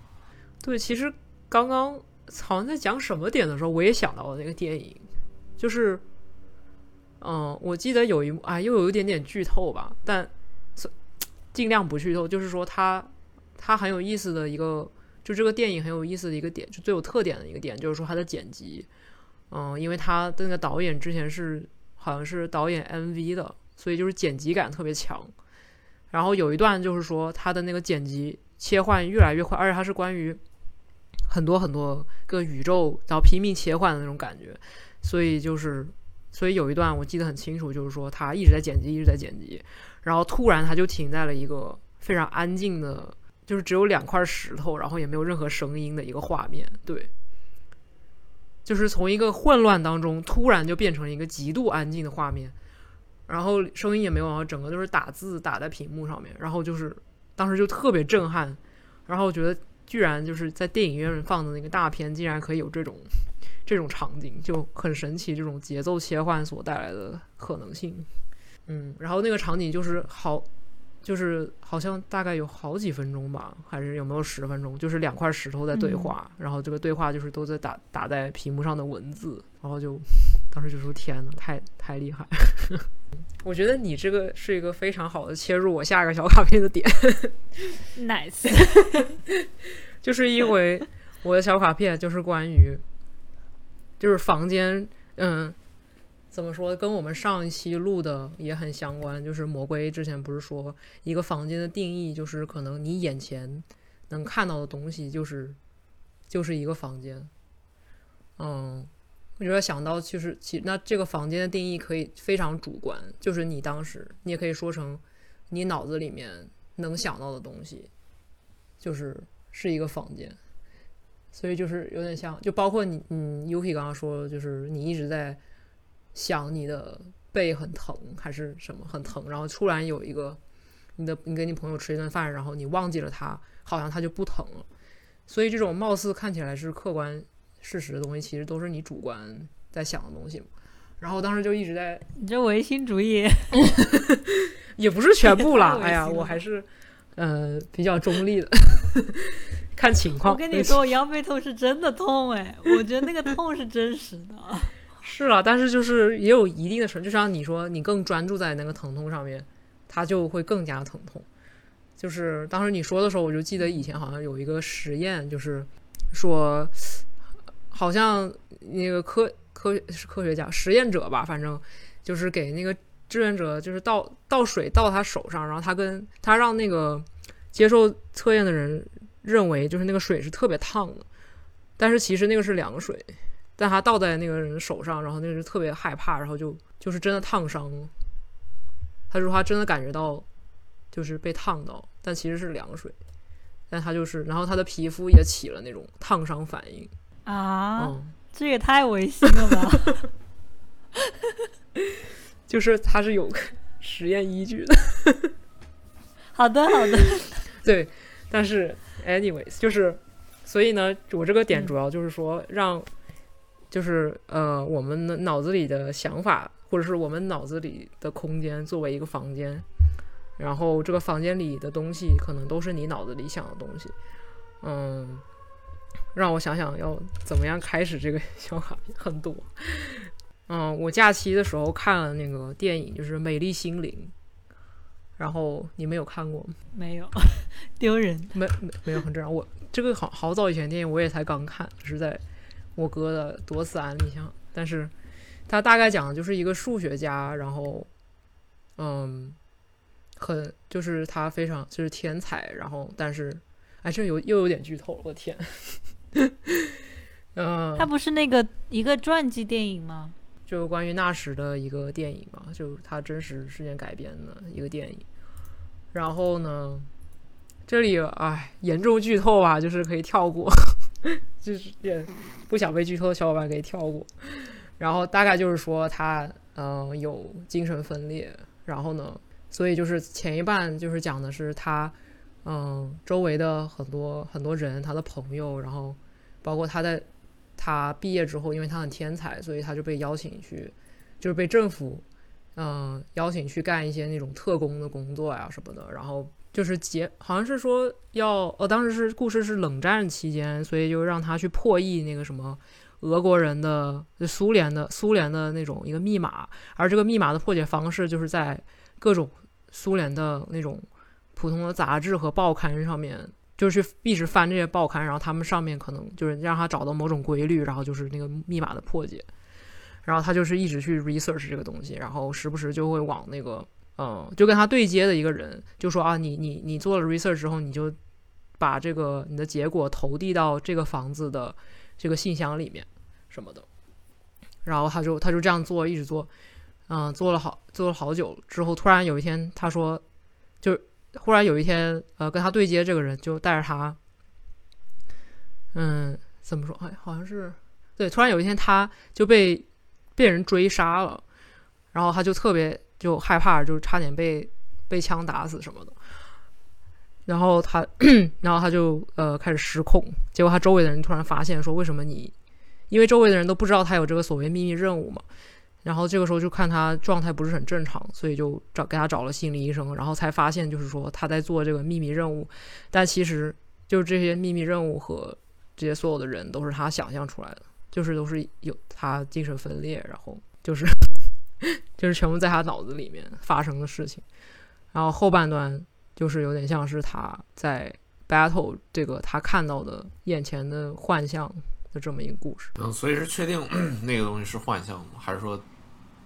对，其实刚刚好像在讲什么点的时候，我也想到了那个电影，就是，嗯，我记得有一幕啊，又有一点点剧透吧，但是尽量不剧透。就是说它，它很有意思的一个，就这个电影很有意思的一个点，就最有特点的一个点，就是说它的剪辑，嗯，因为他的那个导演之前是好像是导演 MV 的，所以就是剪辑感特别强。然后有一段就是说他的那个剪辑切换越来越快，而且它是关于很多很多个宇宙，然后拼命切换的那种感觉。所以就是，所以有一段我记得很清楚，就是说他一直在剪辑，一直在剪辑，然后突然他就停在了一个非常安静的，就是只有两块石头，然后也没有任何声音的一个画面。对，就是从一个混乱当中突然就变成了一个极度安静的画面，然后声音也没有，然后整个都是打字打在屏幕上面，然后就是当时就特别震撼，然后我觉得居然就是在电影院放的那个大片，竟然可以有这种这种场景，就很神奇，这种节奏切换所带来的可能性。嗯，然后那个场景就是好，就是好像大概有好几分钟吧，还是有没有十分钟？就是两块石头在对话，然后这个对话就是都在打打在屏幕上的文字，然后就当时就说天呐，太太厉害！我觉得你这个是一个非常好的切入我下一个小卡片的点，nice，就是因为我的小卡片就是关于，就是房间，嗯，怎么说，跟我们上一期录的也很相关。就是魔龟之前不是说一个房间的定义，就是可能你眼前能看到的东西，就是就是一个房间。嗯，我觉得想到就是其那这个房间的定义可以非常主观，就是你当时你也可以说成你脑子里面能想到的东西，就是是一个房间。所以就是有点像，就包括你，嗯，Yuki 刚刚说，就是你一直在想你的背很疼还是什么很疼，然后突然有一个你的你跟你朋友吃一顿饭，然后你忘记了他，好像他就不疼了。所以这种貌似看起来是客观事实的东西，其实都是你主观在想的东西嘛。然后当时就一直在，你这唯心主义，也不是全部啦哎呀，我还是呃比较中立的，看情况。我跟你说，我腰背痛是真的痛哎，我觉得那个痛是真实的。是啊，但是就是也有一定的程度，就像你说，你更专注在那个疼痛上面，它就会更加疼痛。就是当时你说的时候，我就记得以前好像有一个实验，就是说，好像那个科科是科学家实验者吧，反正就是给那个志愿者就是倒倒水倒他手上，然后他跟他让那个接受测验的人认为就是那个水是特别烫的，但是其实那个是凉水。但他倒在那个人手上，然后那个人特别害怕，然后就就是真的烫伤了。他说他真的感觉到就是被烫到，但其实是凉水，但他就是，然后他的皮肤也起了那种烫伤反应。啊，嗯，这也太违心了吧！就是他是有实验依据的。好的，好的，对，但是 anyways 就是，所以呢，我这个点嗯主要就是说让，就是呃，我们的脑子里的想法，或者是我们脑子里的空间作为一个房间，然后这个房间里的东西可能都是你脑子里想的东西，嗯，让我想想要怎么样开始这个 想法很多。嗯，我假期的时候看了那个电影，就是《美丽心灵》，然后你们有看过吗？没有 丢人。没没没有很正常。我这个好好早以前电影我也才刚看，是在我哥的多次安利下。但是他大概讲的就是一个数学家，然后嗯，很就是他非常就是天才，然后但是哎，这有又有点剧透了，我的天。嗯，他不是那个一个传记电影吗？就关于纳什的一个电影嘛，就他真实事件改编的一个电影。然后呢，这里哎严重剧透啊，就是可以跳过，就是也不想被剧透的小伙伴可以跳过。然后大概就是说他嗯、有精神分裂，然后呢，所以就是前一半就是讲的是他嗯周围的很多很多人，他的朋友，然后包括他在他毕业之后，因为他很天才，所以他就被邀请去，就是被政府嗯、邀请去干一些那种特工的工作呀什么的。然后就是结，好像是说要，呃，当时是故事是冷战期间，所以就让他去破译那个什么俄国人的、苏联的、苏联的那种一个密码，而这个密码的破解方式就是在各种苏联的那种普通的杂志和报刊上面。就是一直翻这些报刊，然后他们上面可能就是让他找到某种规律，然后就是那个密码的破解。然后他就是一直去 research 这个东西，然后时不时就会往那个，嗯，就跟他对接的一个人就说啊，你你你做了 research 之后，你就把这个你的结果投递到这个房子的这个信箱里面什么的。然后他就他就这样做，一直做，嗯，做了好做了好久之后，突然有一天他说，就忽然有一天，呃，跟他对接这个人就带着他，嗯，怎么说？哎，好像是对，突然有一天他就被被人追杀了，然后他就特别就害怕，就差点被被枪打死什么的。然后他，然后他就呃开始失控，结果他周围的人突然发现说，为什么你？因为周围的人都不知道他有这个所谓秘密任务嘛。然后这个时候就看他状态不是很正常，所以就找给他找了心理医生，然后才发现就是说他在做这个秘密任务，但其实就是这些秘密任务和这些所有的人都是他想象出来的，就是都是有他精神分裂，然后就是就是全部在他脑子里面发生的事情。然后后半段就是有点像是他在 battle 这个他看到的眼前的幻象的这么一个故事。嗯，所以是确定 那个东西是幻象吗？还是说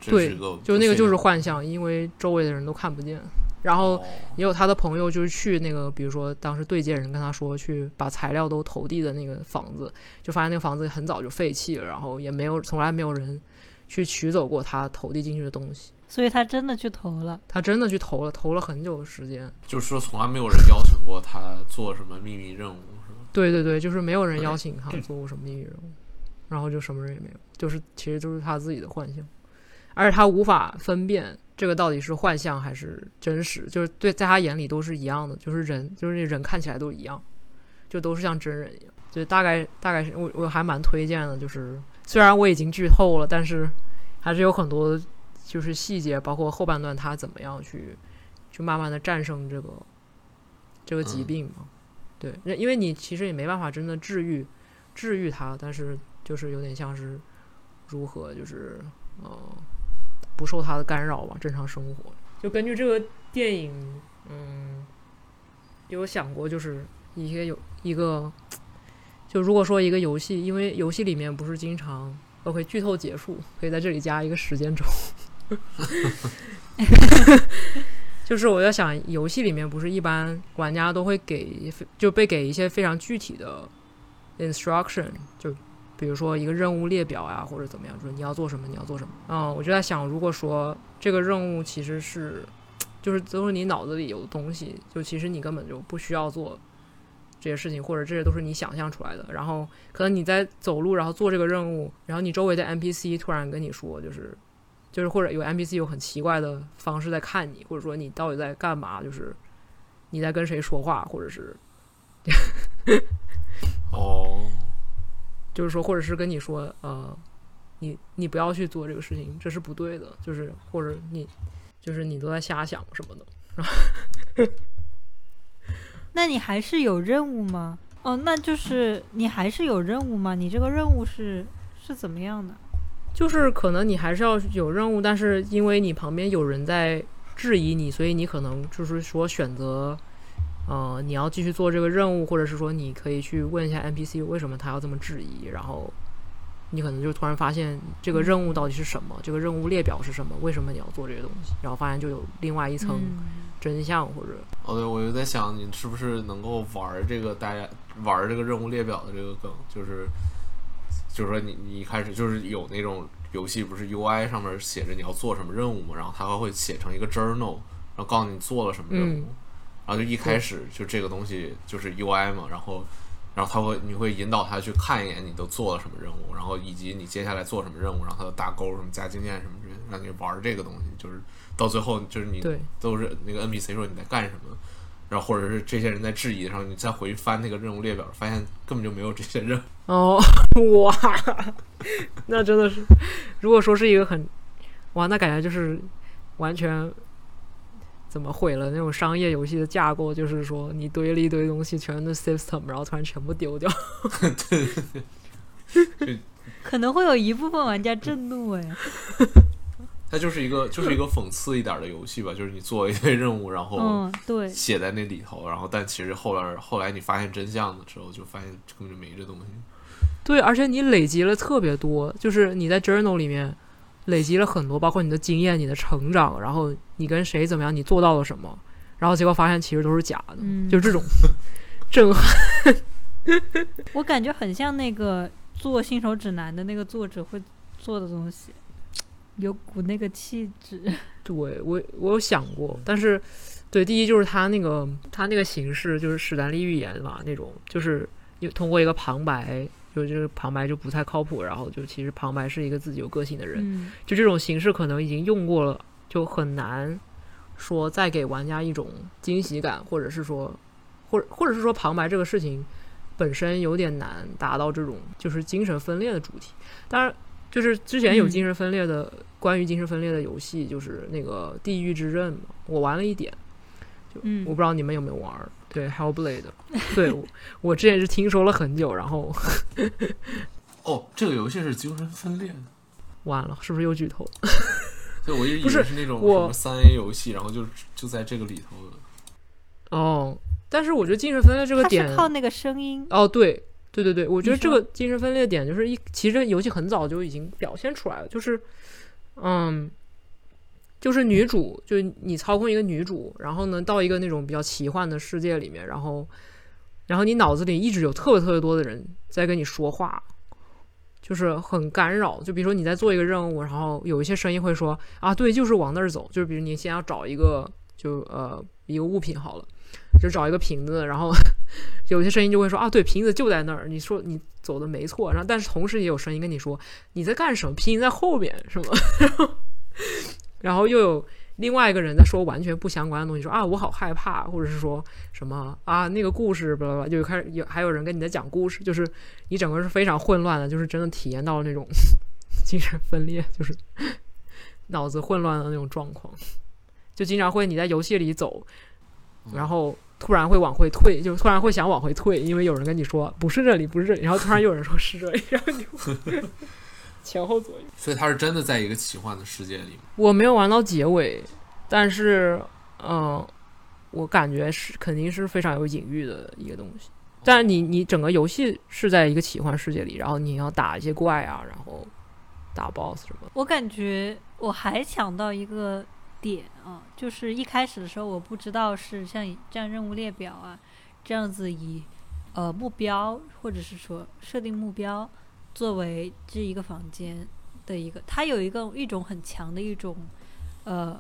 这个就那个就是幻象，因为周围的人都看不见。然后哦也有他的朋友就是去那个，比如说当时对接人跟他说去把材料都投递的那个房子，就发现那个房子很早就废弃了，然后也没有从来没有人去取走过他投递进去的东西。所以他真的去投了。他真的去投了，投了很久的时间。就是说从来没有人邀请过他做什么秘密任务，是吧？对对对，就是没有人邀请他做过什么秘密任务，然后就什么人也没有，就是其实就是他自己的幻象，而且他无法分辨这个到底是幻象还是真实，就是对在他眼里都是一样的，就是人就是人看起来都一样，就都是像真人一样。就大概大概是我我还蛮推荐的，就是虽然我已经剧透了，但是还是有很多就是细节，包括后半段他怎么样去去慢慢的战胜这个这个疾嗯病嘛。对，那因为你其实也没办法真的治愈治愈他，但是就是有点像是如何就是呃不受他的干扰吧，正常生活。就根据这个电影，嗯，有想过就是一些有一个，就如果说一个游戏，因为游戏里面不是经常 OK 剧透结束，可以在这里加一个时间轴。就是我在想，游戏里面不是一般玩家都会给就被给一些非常具体的 instruction，就比如说一个任务列表呀，或者怎么样，就是你要做什么，你要做什么。嗯，我就在想，如果说这个任务其实是就是都是你脑子里有的东西，就其实你根本就不需要做这些事情，或者这些都是你想象出来的。然后可能你在走路，然后做这个任务，然后你周围的 NPC 突然跟你说，就是就是或者有 NPC 有很奇怪的方式在看你，或者说你到底在干嘛，就是你在跟谁说话，或者是 哦，就是说，或者是跟你说，呃，你你不要去做这个事情，这是不对的，就是或者你就是你都在瞎想什么的。那你还是有任务吗？哦，那就是你还是有任务吗？你这个任务是是怎么样的？就是可能你还是要有任务，但是因为你旁边有人在质疑你，所以你可能就是说选择，呃，你要继续做这个任务，或者是说你可以去问一下 NPC 为什么他要这么质疑，然后你可能就突然发现这个任务到底是什么，这个任务列表是什么，为什么你要做这些东西，然后发现就有另外一层嗯真相或者哦对，我就在想，你是不是能够玩这个大家玩这个任务列表的这个梗，就是就是说你你一开始就是有那种游戏不是 UI 上面写着你要做什么任务嘛，然后它还会写成一个 journal，然后告诉你做了什么任务，嗯。然后就一开始就这个东西就是 UI 嘛，然后然后他会你会引导他去看一眼你都做了什么任务，然后以及你接下来做什么任务，然后他的大勾什么加经验什么之类的，让你玩这个东西，就是到最后就是你对都是那个 NPC 说你在干什么，然后或者是这些人在质疑的时候，你再回去翻那个任务列表，发现根本就没有这些任务。哦，哇，那真的是，如果说是一个很，哇，那感觉就是完全怎么毁了那种商业游戏的架构，就是说你堆了一堆东西，全是 system，然后突然全部丢掉。对可能会有一部分玩家震怒哎。它就是一个就是一个讽刺一点的游戏吧，就是你做一堆任务，然后嗯，对，写在那里头，然后但其实后来后来你发现真相的时候，就发现根本就没这东西。对，而且你累积了特别多，就是你在 journal 里面累积了很多，包括你的经验、你的成长，然后你跟谁怎么样，你做到了什么，然后结果发现其实都是假的，嗯就这种震撼。我感觉很像那个做新手指南的那个作者会做的东西，有股那个气质。对我我有想过，但是对，第一就是他那个他那个形式就是史丹利预言嘛，那种就是有通过一个旁白，就就是旁白就不太靠谱，然后就其实旁白是一个自己有个性的人，嗯就这种形式可能已经用过了，就很难说再给玩家一种惊喜感，或者是说，或者或者是说旁白这个事情本身有点难达到这种就是精神分裂的主题。当然，就是之前有嗯精神分裂的、关于精神分裂的游戏，就是那个《地狱之刃》嘛，我玩了一点，就嗯我不知道你们有没有玩儿。对，Hellblade，对我我之前是听说了很久，然后哦，这个游戏是精神分裂的，完了，是不是又剧透了？对，我一直以不是为是那种什我么三 A 游戏，然后就就在这个里头。哦，但是我觉得精神分裂这个点是靠那个声音，哦，对对对对，我觉得这个精神分裂点就是一，其实游戏很早就已经表现出来了，就是，嗯，就是女主，就你操控一个女主，然后呢，到一个那种比较奇幻的世界里面，然后，然后你脑子里一直有特别特别多的人在跟你说话，就是很干扰。就比如说你在做一个任务，然后有一些声音会说啊，对，就是往那儿走。就是比如你先要找一个，就呃一个物品好了，就找一个瓶子，然后 有些声音就会说啊，对，瓶子就在那儿。你说你走的没错，然后但是同时也有声音跟你说你在干什么，瓶子在后面是吗，然后又有另外一个人在说完全不相关的东西，说啊我好害怕，或者是说什么啊那个故事，巴拉巴拉，就开始有还有人跟你在讲故事，就是你整个是非常混乱的，就是真的体验到了那种 精神分裂，就是脑子混乱的那种状况，就经常会你在游戏里走，然后突然会往回退，就突然会想往回退，因为有人跟你说不是这里，不是这里，然后突然又有人说是这里，然后你就前后左右。所以他是真的在一个奇幻的世界里？我没有玩到结尾，但是，嗯、我感觉是肯定是非常有隐喻的一个东西。但是你你整个游戏是在一个奇幻世界里，然后你要打一些怪啊，然后打 BOSS 什么的。我感觉我还想到一个点啊，就是一开始的时候我不知道是像这样任务列表啊，这样子以呃目标或者是说设定目标作为这一个房间的一个，它有一个一种很强的一种呃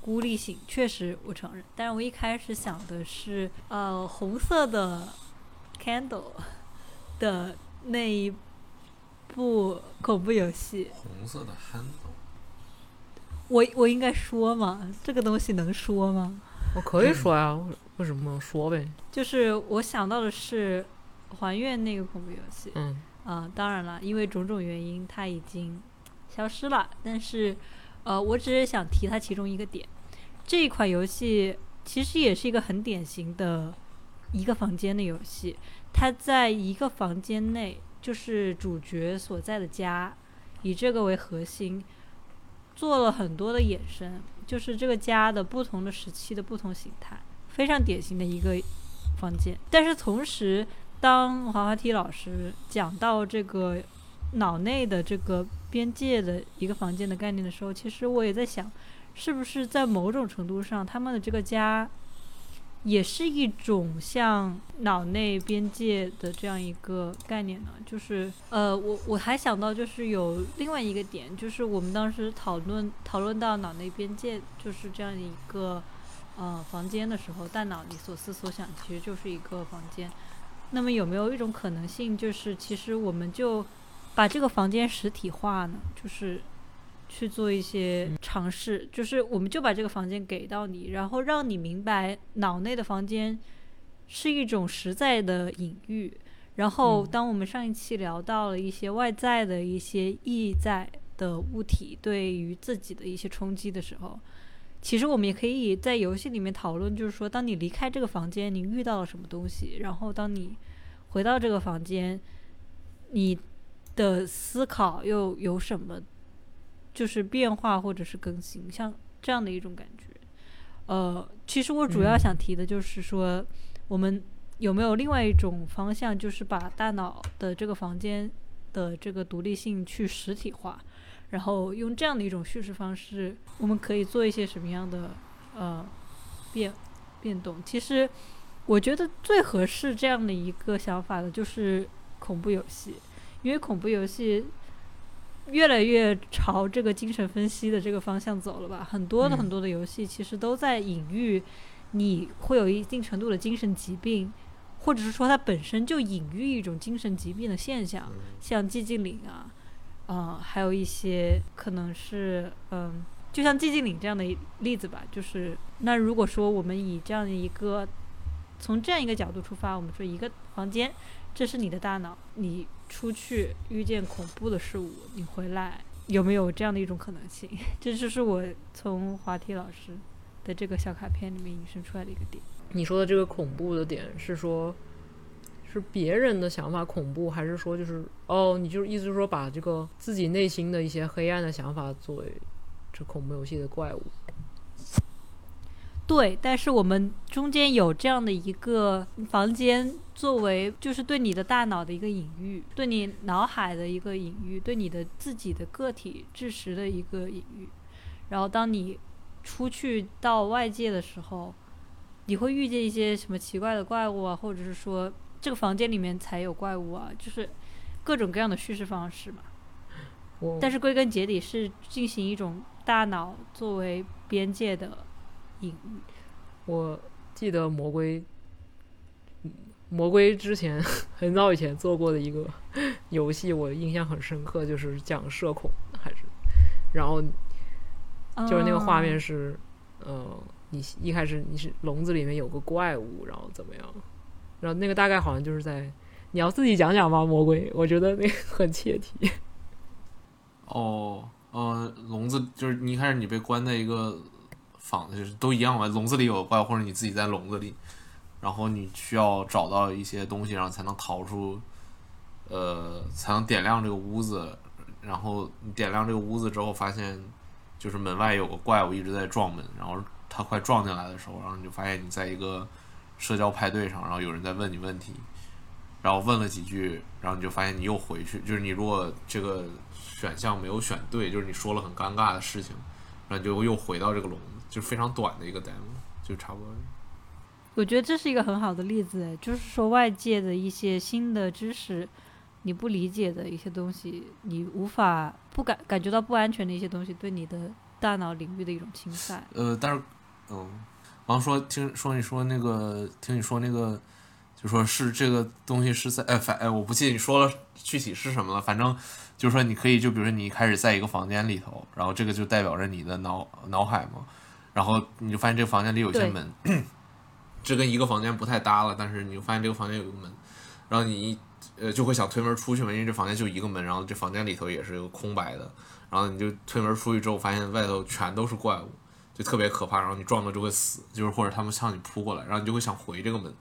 孤立性，确实我承认。但是我一开始想的是呃红色的 candle 的那一部恐怖游戏。红色的 handle，我我应该说吗？这个东西能说吗？我可以说呀，为为什么不能说呗？就是我想到的是还愿那个恐怖游戏嗯啊、当然了，因为种种原因它已经消失了。但是，呃，我只是想提它其中一个点。这一款游戏其实也是一个很典型的一个房间的游戏，它在一个房间内，就是主角所在的家，以这个为核心，做了很多的衍生，就是这个家的不同的时期的不同形态，非常典型的一个房间。但是同时，当滑滑梯老师讲到这个脑内的这个边界的一个房间的概念的时候，其实我也在想，是不是在某种程度上，他们的这个家也是一种像脑内边界的这样一个概念呢？就是呃，我我还想到就是有另外一个点，就是我们当时讨论讨论到脑内边界就是这样一个呃房间的时候，大脑里所思所想其实就是一个房间。那么有没有一种可能性，就是其实我们就把这个房间实体化呢？就是去做一些尝试，就是我们就把这个房间给到你，然后让你明白脑内的房间是一种实在的隐喻。然后，当我们上一期聊到了一些外在的一些意在的物体对于自己的一些冲击的时候，其实我们也可以在游戏里面讨论，就是说，当你离开这个房间，你遇到了什么东西，然后当你回到这个房间，你的思考又有什么就是变化或者是更新，像这样的一种感觉。呃，其实我主要嗯想提的就是说，我们有没有另外一种方向，就是把大脑的这个房间的这个独立性去实体化，然后用这样的一种叙事方式，我们可以做一些什么样的呃变变动？其实我觉得最合适这样的一个想法的就是恐怖游戏，因为恐怖游戏越来越朝这个精神分析的这个方向走了吧？很多的嗯很多的游戏其实都在隐喻你会有一定程度的精神疾病，或者是说它本身就隐喻一种精神疾病的现象，像寂静岭啊，啊、还有一些可能是嗯，就像寂静岭这样的例子吧，就是那如果说我们以这样的一个从这样一个角度出发，我们说一个房间，这是你的大脑，你出去遇见恐怖的事物，你回来有没有这样的一种可能性？这就是我从滑梯老师的这个小卡片里面引申出来的一个点。你说的这个恐怖的点是说，是别人的想法恐怖，还是说就是哦，你就是意思是说把这个自己内心的一些黑暗的想法作为这恐怖游戏的怪物？对，但是我们中间有这样的一个房间，作为就是对你的大脑的一个隐喻，对你脑海的一个隐喻，对你的自己的个体知识的一个隐喻。然后当你出去到外界的时候，你会遇见一些什么奇怪的怪物啊，或者是说这个房间里面才有怪物啊，就是各种各样的叙事方式嘛。但是归根结底是进行一种大脑作为边界的隐喻。我记得魔龟，魔龟之前很早以前做过的一个游戏，我印象很深刻，就是讲社恐还是，然后就是那个画面哦是，呃，你一开始你是笼子里面有个怪物，然后怎么样？然后那个大概好像就是在，你要自己讲讲吗？魔鬼，我觉得那个很切题。哦，呃，笼子就是你一开始你被关在一个仿的，就是都一样嘛，笼子里有个怪，或者你自己在笼子里，然后你需要找到一些东西，然后才能逃出，呃，才能点亮这个屋子。然后你点亮这个屋子之后，发现就是门外有个怪物一直在撞门，然后它快撞进来的时候，然后你就发现你在一个社交派对上，然后有人在问你问题，然后问了几句，然后你就发现你又回去，就是你如果这个选项没有选对，就是你说了很尴尬的事情，然后就又回到这个笼子，就非常短的一个 demo，就差不多。我觉得这是一个很好的例子，哎就是说外界的一些新的知识，你不理解的一些东西，你无法不感感觉到不安全的一些东西，对你的大脑领域的一种侵犯。呃，但是，嗯，王说听说你说那个，听你说那个，就说是这个东西是在，哎，反哎，我不记得你说了具体是什么了，反正就是说你可以，就比如说你一开始在一个房间里头，然后这个就代表着你的脑脑海嘛，然后你就发现这个房间里有些门，这跟一个房间不太搭了，但是你就发现这个房间有一个门，然后你一呃就会想推门出去嘛，因为这房间就一个门，然后这房间里头也是一个空白的，然后你就推门出去之后，发现外头全都是怪物，就特别可怕，然后你撞到就会死，就是或者他们向你扑过来，然后你就会想回这个门，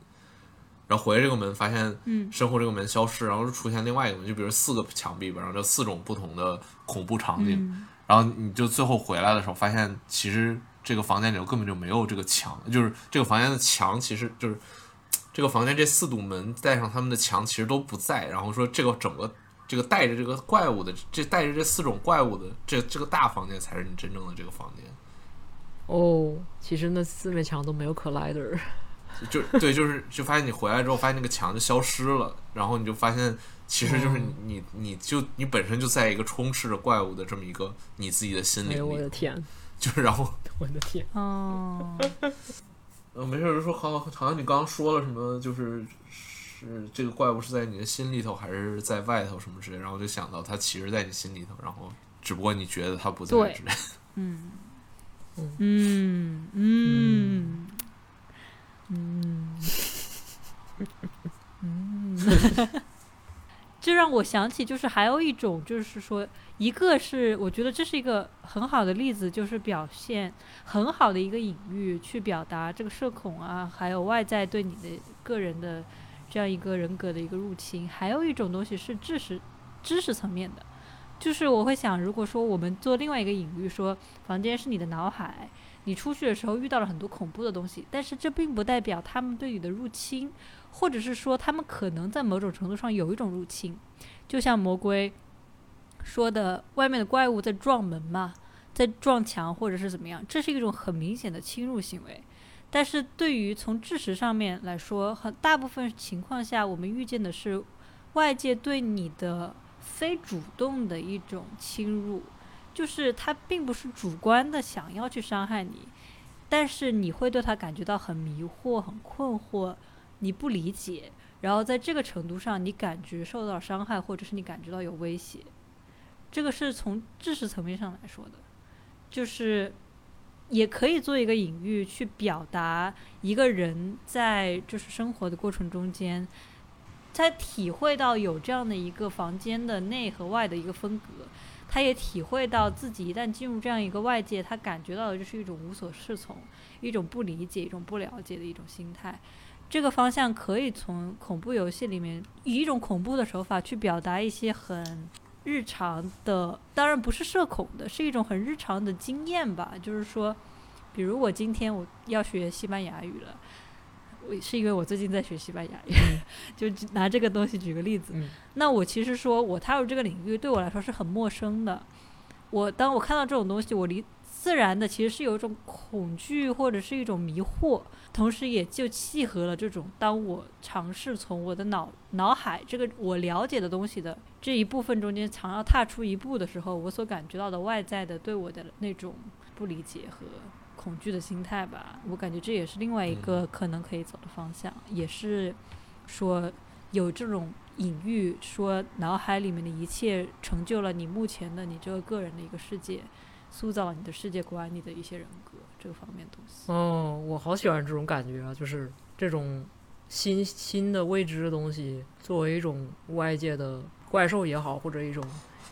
然后回这个门发现，嗯，身后这个门消失，然后就出现另外一个门，就比如四个墙壁吧，然后这四种不同的恐怖场景，嗯。然后你就最后回来的时候，发现其实这个房间里头根本就没有这个墙，就是这个房间的墙其实就是这个房间这四堵门带上他们的墙其实都不在，然后说这个整个这个带着这个怪物的这带着这四种怪物的这这个大房间才是你真正的这个房间，哦，其实那四面墙都没有 collider。就对，就是就发现你回来之后，发现那个墙就消失了，然后你就发现其实就是你你你就你本身就在一个充斥着怪物的这么一个你自己的心哎呦灵里，我的天，就是然后。我的天！哦，呃，没事儿，就说好，好像你刚刚说了什么，就是是这个怪物是在你的心里头还是在外头什么之类，然后我就想到它其实在你心里头，然后只不过你觉得它不在对之类。嗯嗯嗯嗯嗯嗯，这让我想起，就是还有一种，就是说，一个是我觉得这是一个很好的例子，就是表现很好的一个隐喻，去表达这个社恐啊，还有外在对你的个人的这样一个人格的一个入侵。还有一种东西是知识知识层面的，就是我会想，如果说我们做另外一个隐喻，说房间是你的脑海，你出去的时候遇到了很多恐怖的东西，但是这并不代表他们对你的入侵，或者是说他们可能在某种程度上有一种入侵，就像魔龟说的，外面的怪物在撞门嘛，在撞墙或者是怎么样，这是一种很明显的侵入行为。但是对于从知识上面来说，很大部分情况下，我们遇见的是外界对你的非主动的一种侵入，就是他并不是主观的想要去伤害你，但是你会对他感觉到很迷惑、很困惑，你不理解，然后在这个程度上，你感觉受到伤害，或者是你感觉到有威胁，这个是从知识层面上来说的，就是也可以做一个隐喻去表达一个人在就是生活的过程中间。他体会到有这样的一个房间的内和外的一个分隔，他也体会到自己一旦进入这样一个外界，他感觉到的就是一种无所适从、一种不理解、一种不了解的一种心态。这个方向可以从恐怖游戏里面以一种恐怖的手法去表达一些很日常的，当然不是社恐的，是一种很日常的经验吧。就是说，比如我今天我要学西班牙语了。我是因为我最近在学西班牙语，就拿这个东西举个例子。嗯那我其实说我踏入这个领域对我来说是很陌生的。我当我看到这种东西，我离自然的其实是有一种恐惧或者是一种迷惑，同时也就契合了这种当我尝试从我的脑脑海这个我了解的东西的这一部分中间，想要踏出一步的时候，我所感觉到的外在的对我的那种不理解和恐惧的心态吧。我感觉这也是另外一个可能可以走的方向，也是说有这种隐喻，说脑海里面的一切成就了你目前的你这个个人的一个世界，塑造你的世界观、你的一些人格这个方面的东西。哦，我好喜欢这种感觉啊，就是这种新新的未知的东西，作为一种外界的怪兽也好，或者一种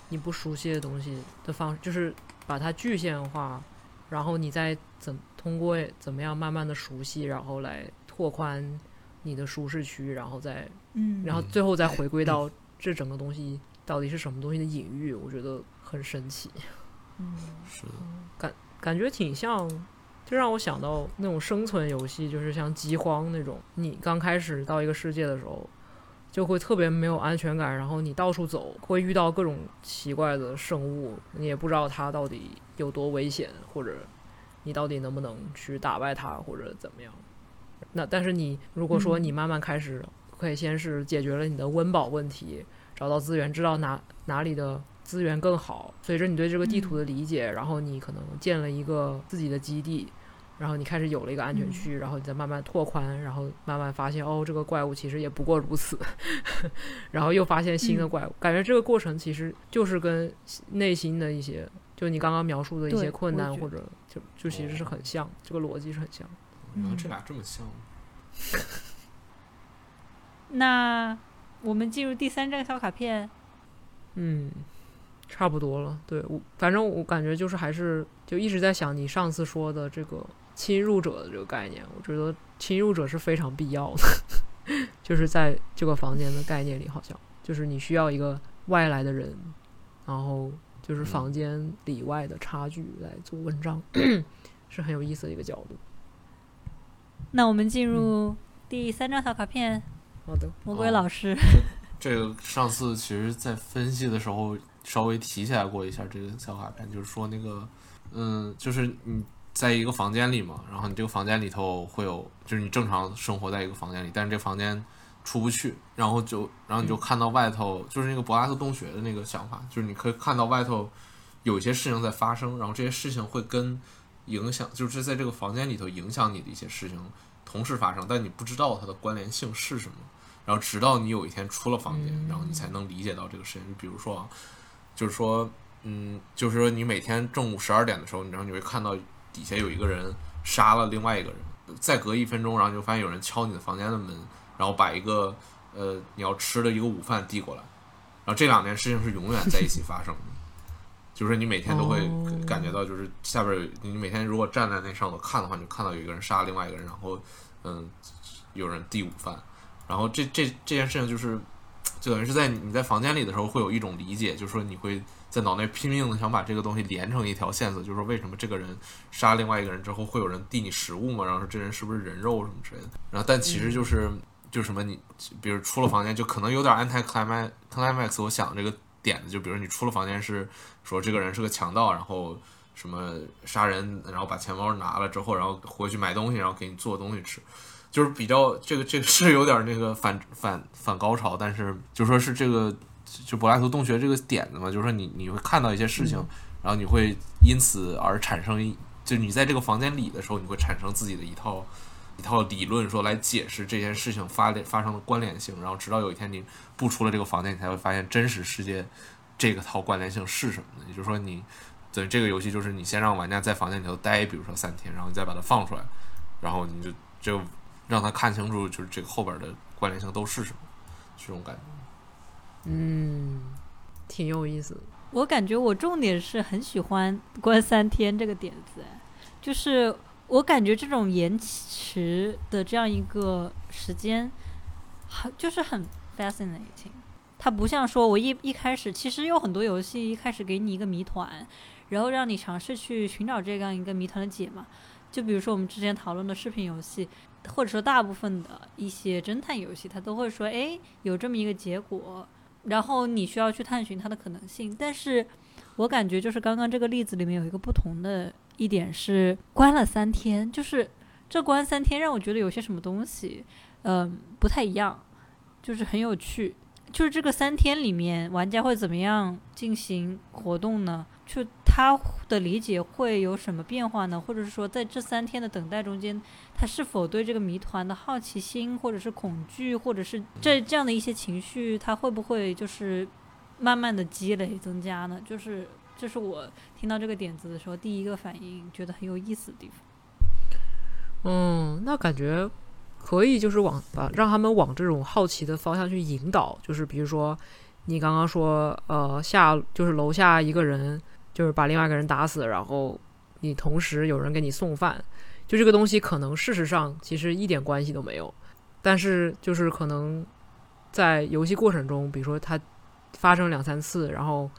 你不熟悉的东西的方式，就是把它具象化，然后你再怎通过怎么样慢慢的熟悉，然后来拓宽你的舒适区，然后再嗯然后最后再回归到这整个东西到底是什么东西的隐喻，我觉得很神奇。嗯是的，感觉挺像，就让我想到那种生存游戏，就是像饥荒那种。你刚开始到一个世界的时候，就会特别没有安全感，然后你到处走，会遇到各种奇怪的生物，你也不知道它到底有多危险，或者你到底能不能去打败它，或者怎么样。那但是你如果说你慢慢开始，可以先是解决了你的温饱问题，找到资源，知道哪哪里的资源更好。随着你对这个地图的理解，然后你可能建了一个自己的基地，然后你开始有了一个安全区，然后你再慢慢拓宽，然后慢慢发现哦，这个怪物其实也不过如此，然后又发现新的怪物。感觉这个过程其实就是跟内心的一些，就你刚刚描述的一些困难，或者就就其实是很像，这个逻辑是很像。原来这俩这么像。那我们进入第三张小卡片。嗯，差不多了。对我，反正我感觉就是还是就一直在想你上次说的这个侵入者的这个概念，我觉得侵入者是非常必要的，就是在这个房间的概念里，好像就是你需要一个外来的人，然后就是房间里外的差距来做文章，是很有意思的一个角度。那我们进入第三张小卡片，好的，魔鬼哦老师。这个上次其实，在分析的时候稍微提起来过一下这个小卡片，就是说那个，嗯，就是你在一个房间里嘛，然后你这个房间里头会有，就是你正常生活在一个房间里，但是这房间出不去，然后就，然后你就看到外头，就是那个柏拉图洞穴的那个想法，就是你可以看到外头有一些事情在发生，然后这些事情会跟影响，就是在这个房间里头影响你的一些事情同时发生，但你不知道它的关联性是什么。然后直到你有一天出了房间，然后你才能理解到这个事情。比如说啊，就是说，嗯，就是说你每天正午十二点的时候，然后你会看到底下有一个人杀了另外一个人，再隔一分钟，然后你就发现有人敲你的房间的门，然后把一个呃你要吃的一个午饭递过来，然后这两件事情是永远在一起发生的。就是你每天都会哦感觉到，就是下边有你每天如果站在那上头看的话，你就看到有一个人杀了另外一个人，然后嗯，有人递午饭。然后这这这件事情就是，就等于是在你在房间里的时候会有一种理解，就是说你会在脑内拼命的想把这个东西连成一条线索，就是说为什么这个人杀另外一个人之后会有人递你食物嘛，然后说这人是不是人肉什么之类的。然后但其实就是、就什么你比如出了房间就可能有点 anti climax climax，我想这个点子就比如你出了房间是说这个人是个强盗，然后什么杀人，然后把钱包拿了之后，然后回去买东西，然后给你做东西吃。就是比较这个这个是有点那个反反反高潮，但是就说是这个就柏拉图洞穴这个点子嘛，就是说你你会看到一些事情，然后你会因此而产生一，就你在这个房间里的时候，你会产生自己的一套一套理论，说来解释这件事情发发生的关联性，然后直到有一天你不出了这个房间，你才会发现真实世界这个套关联性是什么呢？也就是说你。等于这个游戏就是你先让玩家在房间里头待，比如说三天，然后你再把它放出来，然后你就就让他看清楚，就是这个后边的关联性都是什么，这种感觉。嗯，挺有意思的。我感觉我重点是很喜欢关三天这个点子，哎就是我感觉这种延迟的这样一个时间，很就是很 fascinating。它不像说我一一开始，其实有很多游戏一开始给你一个谜团，然后让你尝试去寻找这样一个谜团的解嘛。就比如说我们之前讨论的视频游戏，或者说大部分的一些侦探游戏，它都会说，哎，有这么一个结果，然后你需要去探寻它的可能性。但是我感觉就是刚刚这个例子里面有一个不同的一点是，关了三天，就是这关三天让我觉得有些什么东西，嗯、不太一样，就是很有趣。就是这个三天里面，玩家会怎么样进行活动呢？就他的理解会有什么变化呢？或者是说，在这三天的等待中间，他是否对这个谜团的好奇心，或者是恐惧，或者是这这样的一些情绪，他会不会就是慢慢的积累增加呢？就是这是我听到这个点子的时候第一个反应，觉得很有意思的地方。嗯，那感觉可以，就是往啊让他们往这种好奇的方向去引导，就是比如说你刚刚说，呃，下就是楼下一个人就是把另外一个人打死，然后你同时有人给你送饭，就这个东西可能事实上其实一点关系都没有，但是就是可能在游戏过程中，比如说它发生两三次，然后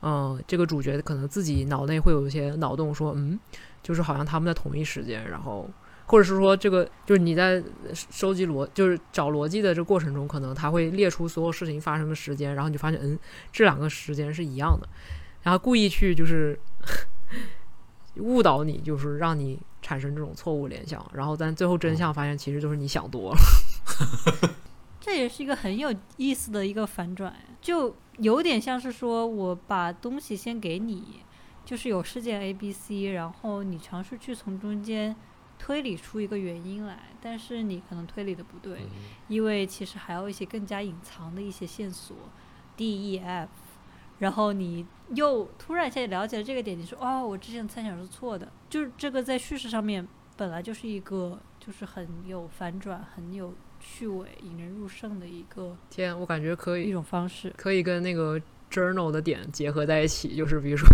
嗯，这个主角可能自己脑内会有一些脑洞，说嗯，就是好像他们在同一时间，然后。或者是说，这个就是你在收集逻，就是找逻辑的这过程中，可能他会列出所有事情发生的时间，然后你就发现，嗯，这两个时间是一样的，然后故意去就是 误导你，就是让你产生这种错误联想，然后但最后真相发现其实就是你想多了。这也是一个很有意思的一个反转，就有点像是说我把东西先给你，就是有事件 A、B、C，然后你尝试去从中间。推理出一个原因来，但是你可能推理的不对，因为其实还有一些更加隐藏的一些线索，D、E、F，然后你又突然一下了解了这个点，你说哦，我之前的猜想是错的，就是这个在叙事上面本来就是一个就是很有反转、很有趣味、引人入胜的一个天，我感觉可以一种方式，可以跟那个 journal 的点结合在一起，就是比如说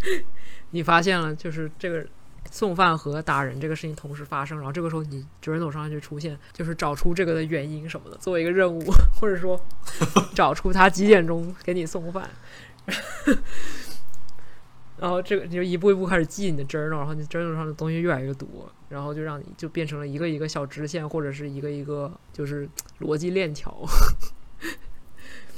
你发现了，就是这个。送饭和打人这个事情同时发生，然后这个时候你 journal 上就出现，就是找出这个的原因什么的，作为一个任务，或者说 找出他几点钟给你送饭，然后这个你就一步一步开始记你的 journal，然后你 journal 上的东西越来越多，然后就让你就变成了一个一个小直线，或者是一个一个就是逻辑链条。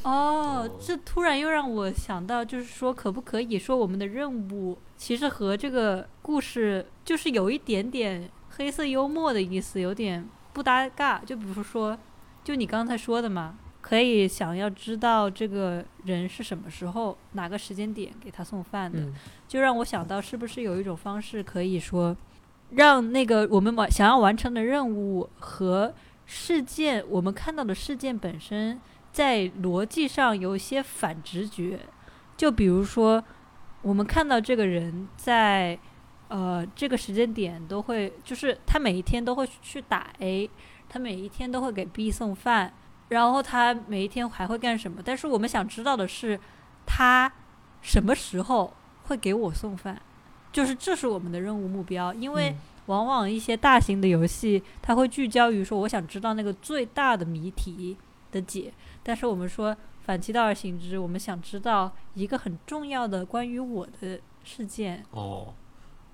哦，这突然又让我想到，就是说，可不可以说我们的任务其实和这个故事就是有一点点黑色幽默的意思，有点不搭嘎。就比如说，就你刚才说的嘛，可以想要知道这个人是什么时候、哪个时间点给他送饭的，就让我想到，是不是有一种方式可以说，让那个我们完想要完成的任务和事件，我们看到的事件本身。在逻辑上有一些反直觉，就比如说，我们看到这个人在呃这个时间点都会，就是他每一天都会去打 A，他每一天都会给 B 送饭，然后他每一天还会干什么？但是我们想知道的是，他什么时候会给我送饭？就是这是我们的任务目标，因为往往一些大型的游戏，它会聚焦于说，我想知道那个最大的谜题的解。但是我们说反其道而行之，我们想知道一个很重要的关于我的事件哦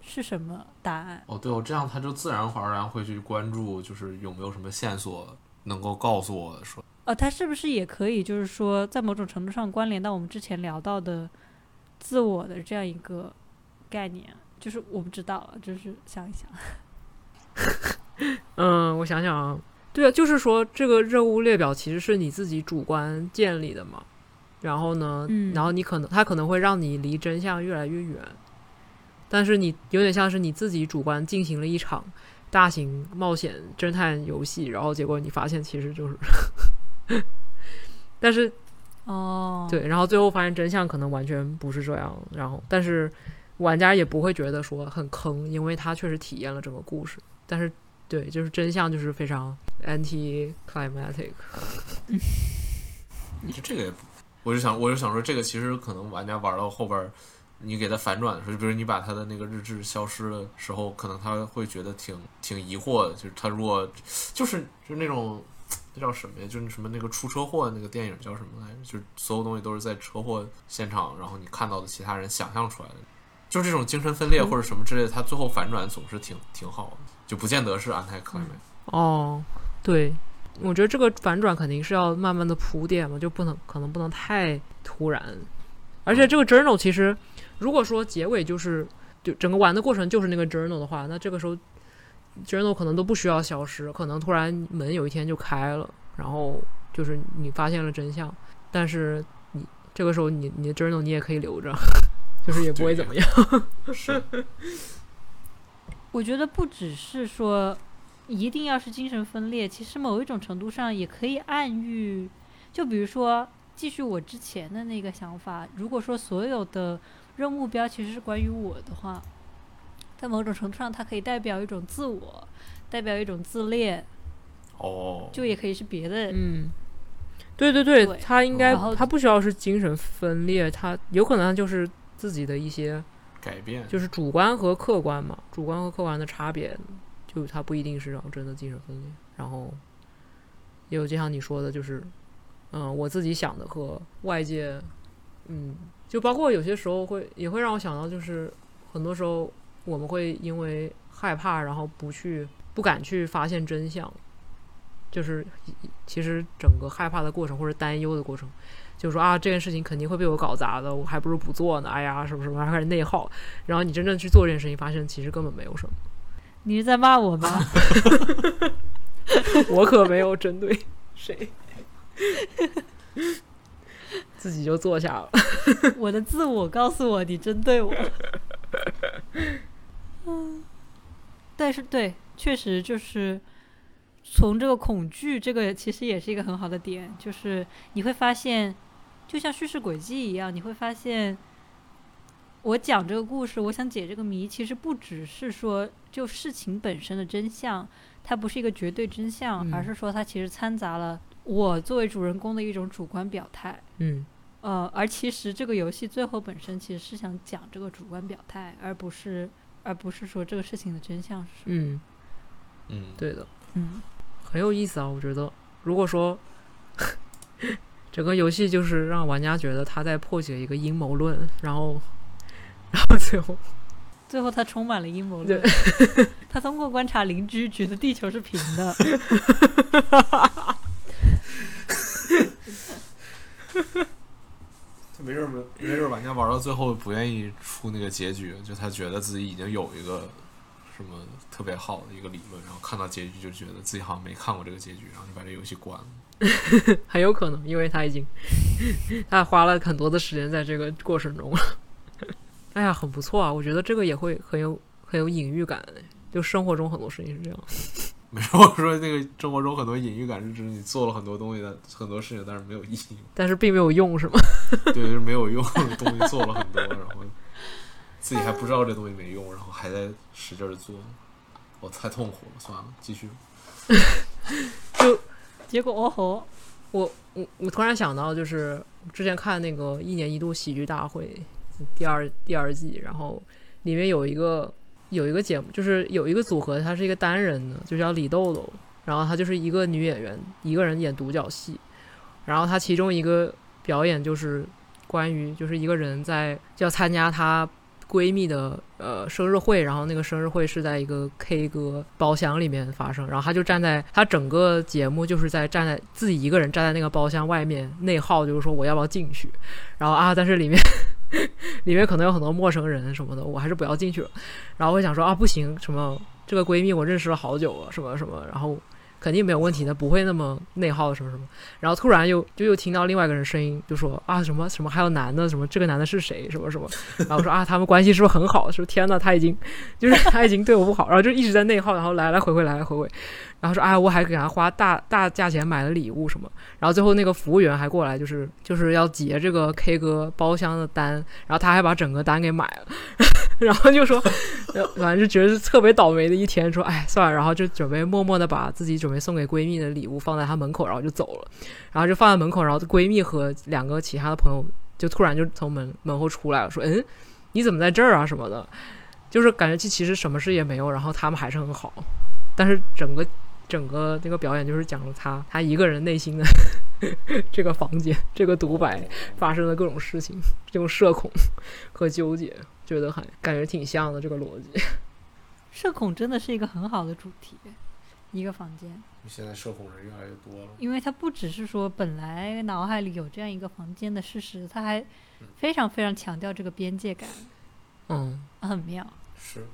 是什么答案哦对哦这样他就自然而然会去关注，就是有没有什么线索能够告诉我说哦他是不是也可以就是说在某种程度上关联到我们之前聊到的自我的这样一个概念？就是我不知道，就是想一想。嗯，我想想啊。对啊，就是说这个任务列表其实是你自己主观建立的嘛，然后呢，然后你可能它可能会让你离真相越来越远，但是你有点像是你自己主观进行了一场大型冒险侦探游戏，然后结果你发现其实就是，但是哦，对，然后最后发现真相可能完全不是这样，然后但是玩家也不会觉得说很坑，因为他确实体验了整个故事，但是。对，就是真相就是非常 anti-climatic。你这个，我就想，我就想说，这个其实可能玩家玩到后边，你给他反转的时候，就比如你把他的那个日志消失的时候，可能他会觉得挺挺疑惑的。就是他如果就是就是那种那叫什么呀？就是什么那个出车祸那个电影叫什么来着？就是所有东西都是在车祸现场，然后你看到的其他人想象出来的，就这种精神分裂或者什么之类的，他最后反转总是挺挺好的。就不见得是安泰克美哦，对，我觉得这个反转肯定是要慢慢的铺垫嘛，就不能可能不能太突然。而且这个 journal 其实，如果说结尾就是就整个玩的过程就是那个 journal 的话，那这个时候 journal 可能都不需要消失，可能突然门有一天就开了，然后就是你发现了真相，但是你这个时候你你的 journal 你也可以留着，就是也不会怎么样。是。我觉得不只是说一定要是精神分裂，其实某一种程度上也可以暗喻。就比如说，继续我之前的那个想法，如果说所有的任务目标其实是关于我的话，在某种程度上，它可以代表一种自我，代表一种自恋，哦，就也可以是别的。嗯，对对对，对他应该他不需要是精神分裂，他有可能就是自己的一些改变就是主观和客观嘛，主观和客观的差别，就它不一定是让真的精神分裂，然后也有就像你说的，就是嗯，我自己想的和外界，嗯，就包括有些时候会也会让我想到，就是很多时候我们会因为害怕，然后不去不敢去发现真相，就是其实整个害怕的过程或者担忧的过程。就说啊，这件事情肯定会被我搞砸的，我还不如不做呢。哎呀，什么什么，还开始内耗。然后你真正去做这件事情，发现其实根本没有什么。你是在骂我吗？我可没有针对谁，自己就坐下了。我的自我告诉我你针对我。嗯，但是对，确实就是从这个恐惧，这个其实也是一个很好的点，就是你会发现，就像叙事轨迹一样，你会发现，我讲这个故事，我想解这个谜，其实不只是说就事情本身的真相，它不是一个绝对真相，嗯而是说它其实掺杂了我作为主人公的一种主观表态。嗯呃，而其实这个游戏最后本身其实是想讲这个主观表态，而不是而不是说这个事情的真相是什么。嗯，嗯，对的，嗯，很有意思啊。我觉得，如果说整个游戏就是让玩家觉得他在破解一个阴谋论，然后，然后最后最后他充满了阴谋论。他通过观察邻居觉得地球是平的。没准儿没没准儿玩家玩到最后不愿意出那个结局，就他觉得自己已经有一个什么特别好的一个理论，然后看到结局就觉得自己好像没看过这个结局，然后就把这游戏关了。很有可能，因为他已经 他花了很多的时间在这个过程中了。哎呀，很不错啊！我觉得这个也会很有很有隐喻感，就生活中很多事情是这样。没有我说那个生活中很多隐喻感是指你做了很多东西的很多事情，但是没有意义，但是并没有用，是吗？对，就是没有用的东西做了很多，然后自己还不知道这东西没用，然后还在使劲儿做，我太痛苦了，算了，继续。就结果哦吼，我我我突然想到，就是之前看那个一年一度喜剧大会第二第二季，然后里面有一个有一个节目，就是有一个组合，他是一个单人的，就叫李豆豆，然后她就是一个女演员，一个人演独角戏，然后她其中一个表演就是关于就是一个人在要参加她闺蜜的呃生日会，然后那个生日会是在一个 K 歌包厢里面发生，然后她就站在她整个节目就是在站在自己一个人站在那个包厢外面内耗，就是说我要不要进去，然后啊，但是里面 里面可能有很多陌生人什么的，我还是不要进去了。然后我想说啊，不行，什么这个闺蜜我认识了好久了，什么什么，然后肯定没有问题的，不会那么内耗什么什么。然后突然又就又听到另外一个人声音，就说啊什么什么还有男的什么这个男的是谁什么什么。然后说啊他们关系是不是很好？说天呐，他已经就是他已经对我不好，然后就一直在内耗，然后来来回回来来回回。然后说哎我还给他花大大价钱买了礼物什么。然后最后那个服务员还过来，就是就是要结这个 K 歌包厢的单，然后他还把整个单给买了，然后就说，反正就觉得是特别倒霉的一天，说哎算了，然后就准备默默的把自己准备送给闺蜜的礼物放在她门口，然后就走了，然后就放在门口，然后闺蜜和两个其他的朋友就突然就从门门后出来了，说嗯你怎么在这儿啊什么的，就是感觉其其实什么事也没有，然后他们还是很好，但是整个。整个那个表演就是讲了他他一个人内心的 这个房间，这个独白发生的各种事情，这种社恐和纠结，觉得还感觉挺像的这个逻辑。社恐真的是一个很好的主题，一个房间，现在社恐人越来越多了，因为他不只是说本来脑海里有这样一个房间的事实，他还非常非常强调这个边界感，嗯，很妙。是。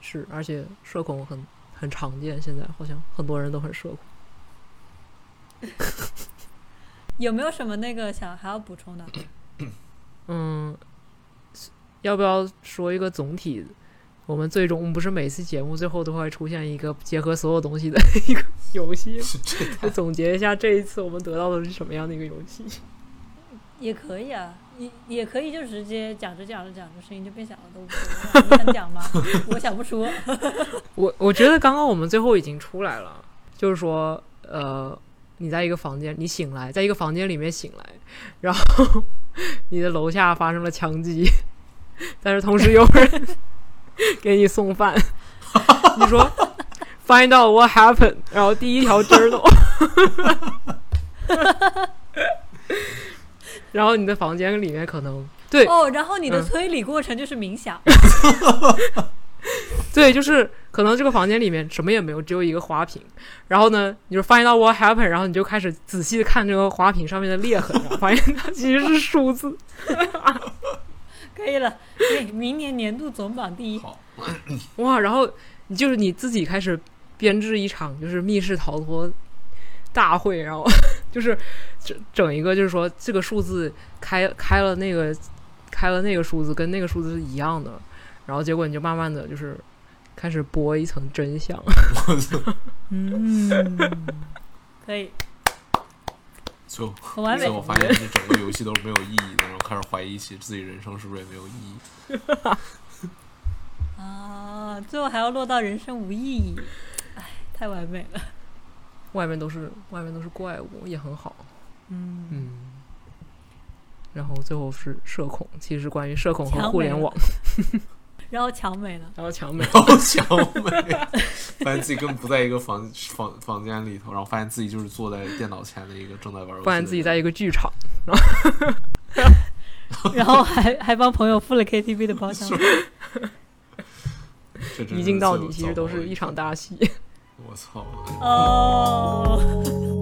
是，而且社恐很很常见，现在好像很多人都很社恐。有没有什么那个想还要补充的？嗯，要不要说一个总体？我们最终不是每次节目最后都会出现一个结合所有东西的一个游戏，就总结一下这一次我们得到的是什么样的一个游戏？也可以啊，也也可以就直接讲着讲着讲着声音就变小了，都无所谓啊。你想讲吗？我想不出。我我觉得刚刚我们最后已经出来了，就是说，呃，你在一个房间，你醒来，在一个房间里面醒来，然后你的楼下发生了枪击，但是同时有人 给你送饭，你说 find out what happened，然后第一条 journal，然后你的房间里面可能对哦，然后你的嗯推理过程就是冥想。对，就是可能这个房间里面什么也没有，只有一个花瓶。然后呢，你就发现到 what happened，然后你就开始仔细的看这个花瓶上面的裂痕，然后发现它其实是数字。可以了，对，明年年度总榜第一。好，哇！然后你就是你自己开始编制一场就是密室逃脱大会，然后就是整整一个就是说这个数字开开了那个开了那个数字跟那个数字是一样的，然后结果你就慢慢的就是开始剥一层真相。嗯，可以，就很完美最。后发现这整个游戏都是没有意义的，然后开始怀疑起自己人生是不是也没有意义。啊，最后还要落到人生无意义，哎，太完美了。外面都是外面都是怪物，也很好。嗯，嗯，然后最后是社恐，其实是关于社恐和互联网，然后强美了。然后强美。然后强美，发现自己根本不在一个房房房间里头，然后发现自己就是坐在电脑前的一个正在玩游戏，发现自己在一个剧场，然后还还帮朋友付了 KTV 的包厢。一镜到底，其实都是一场大戏。我操！哦。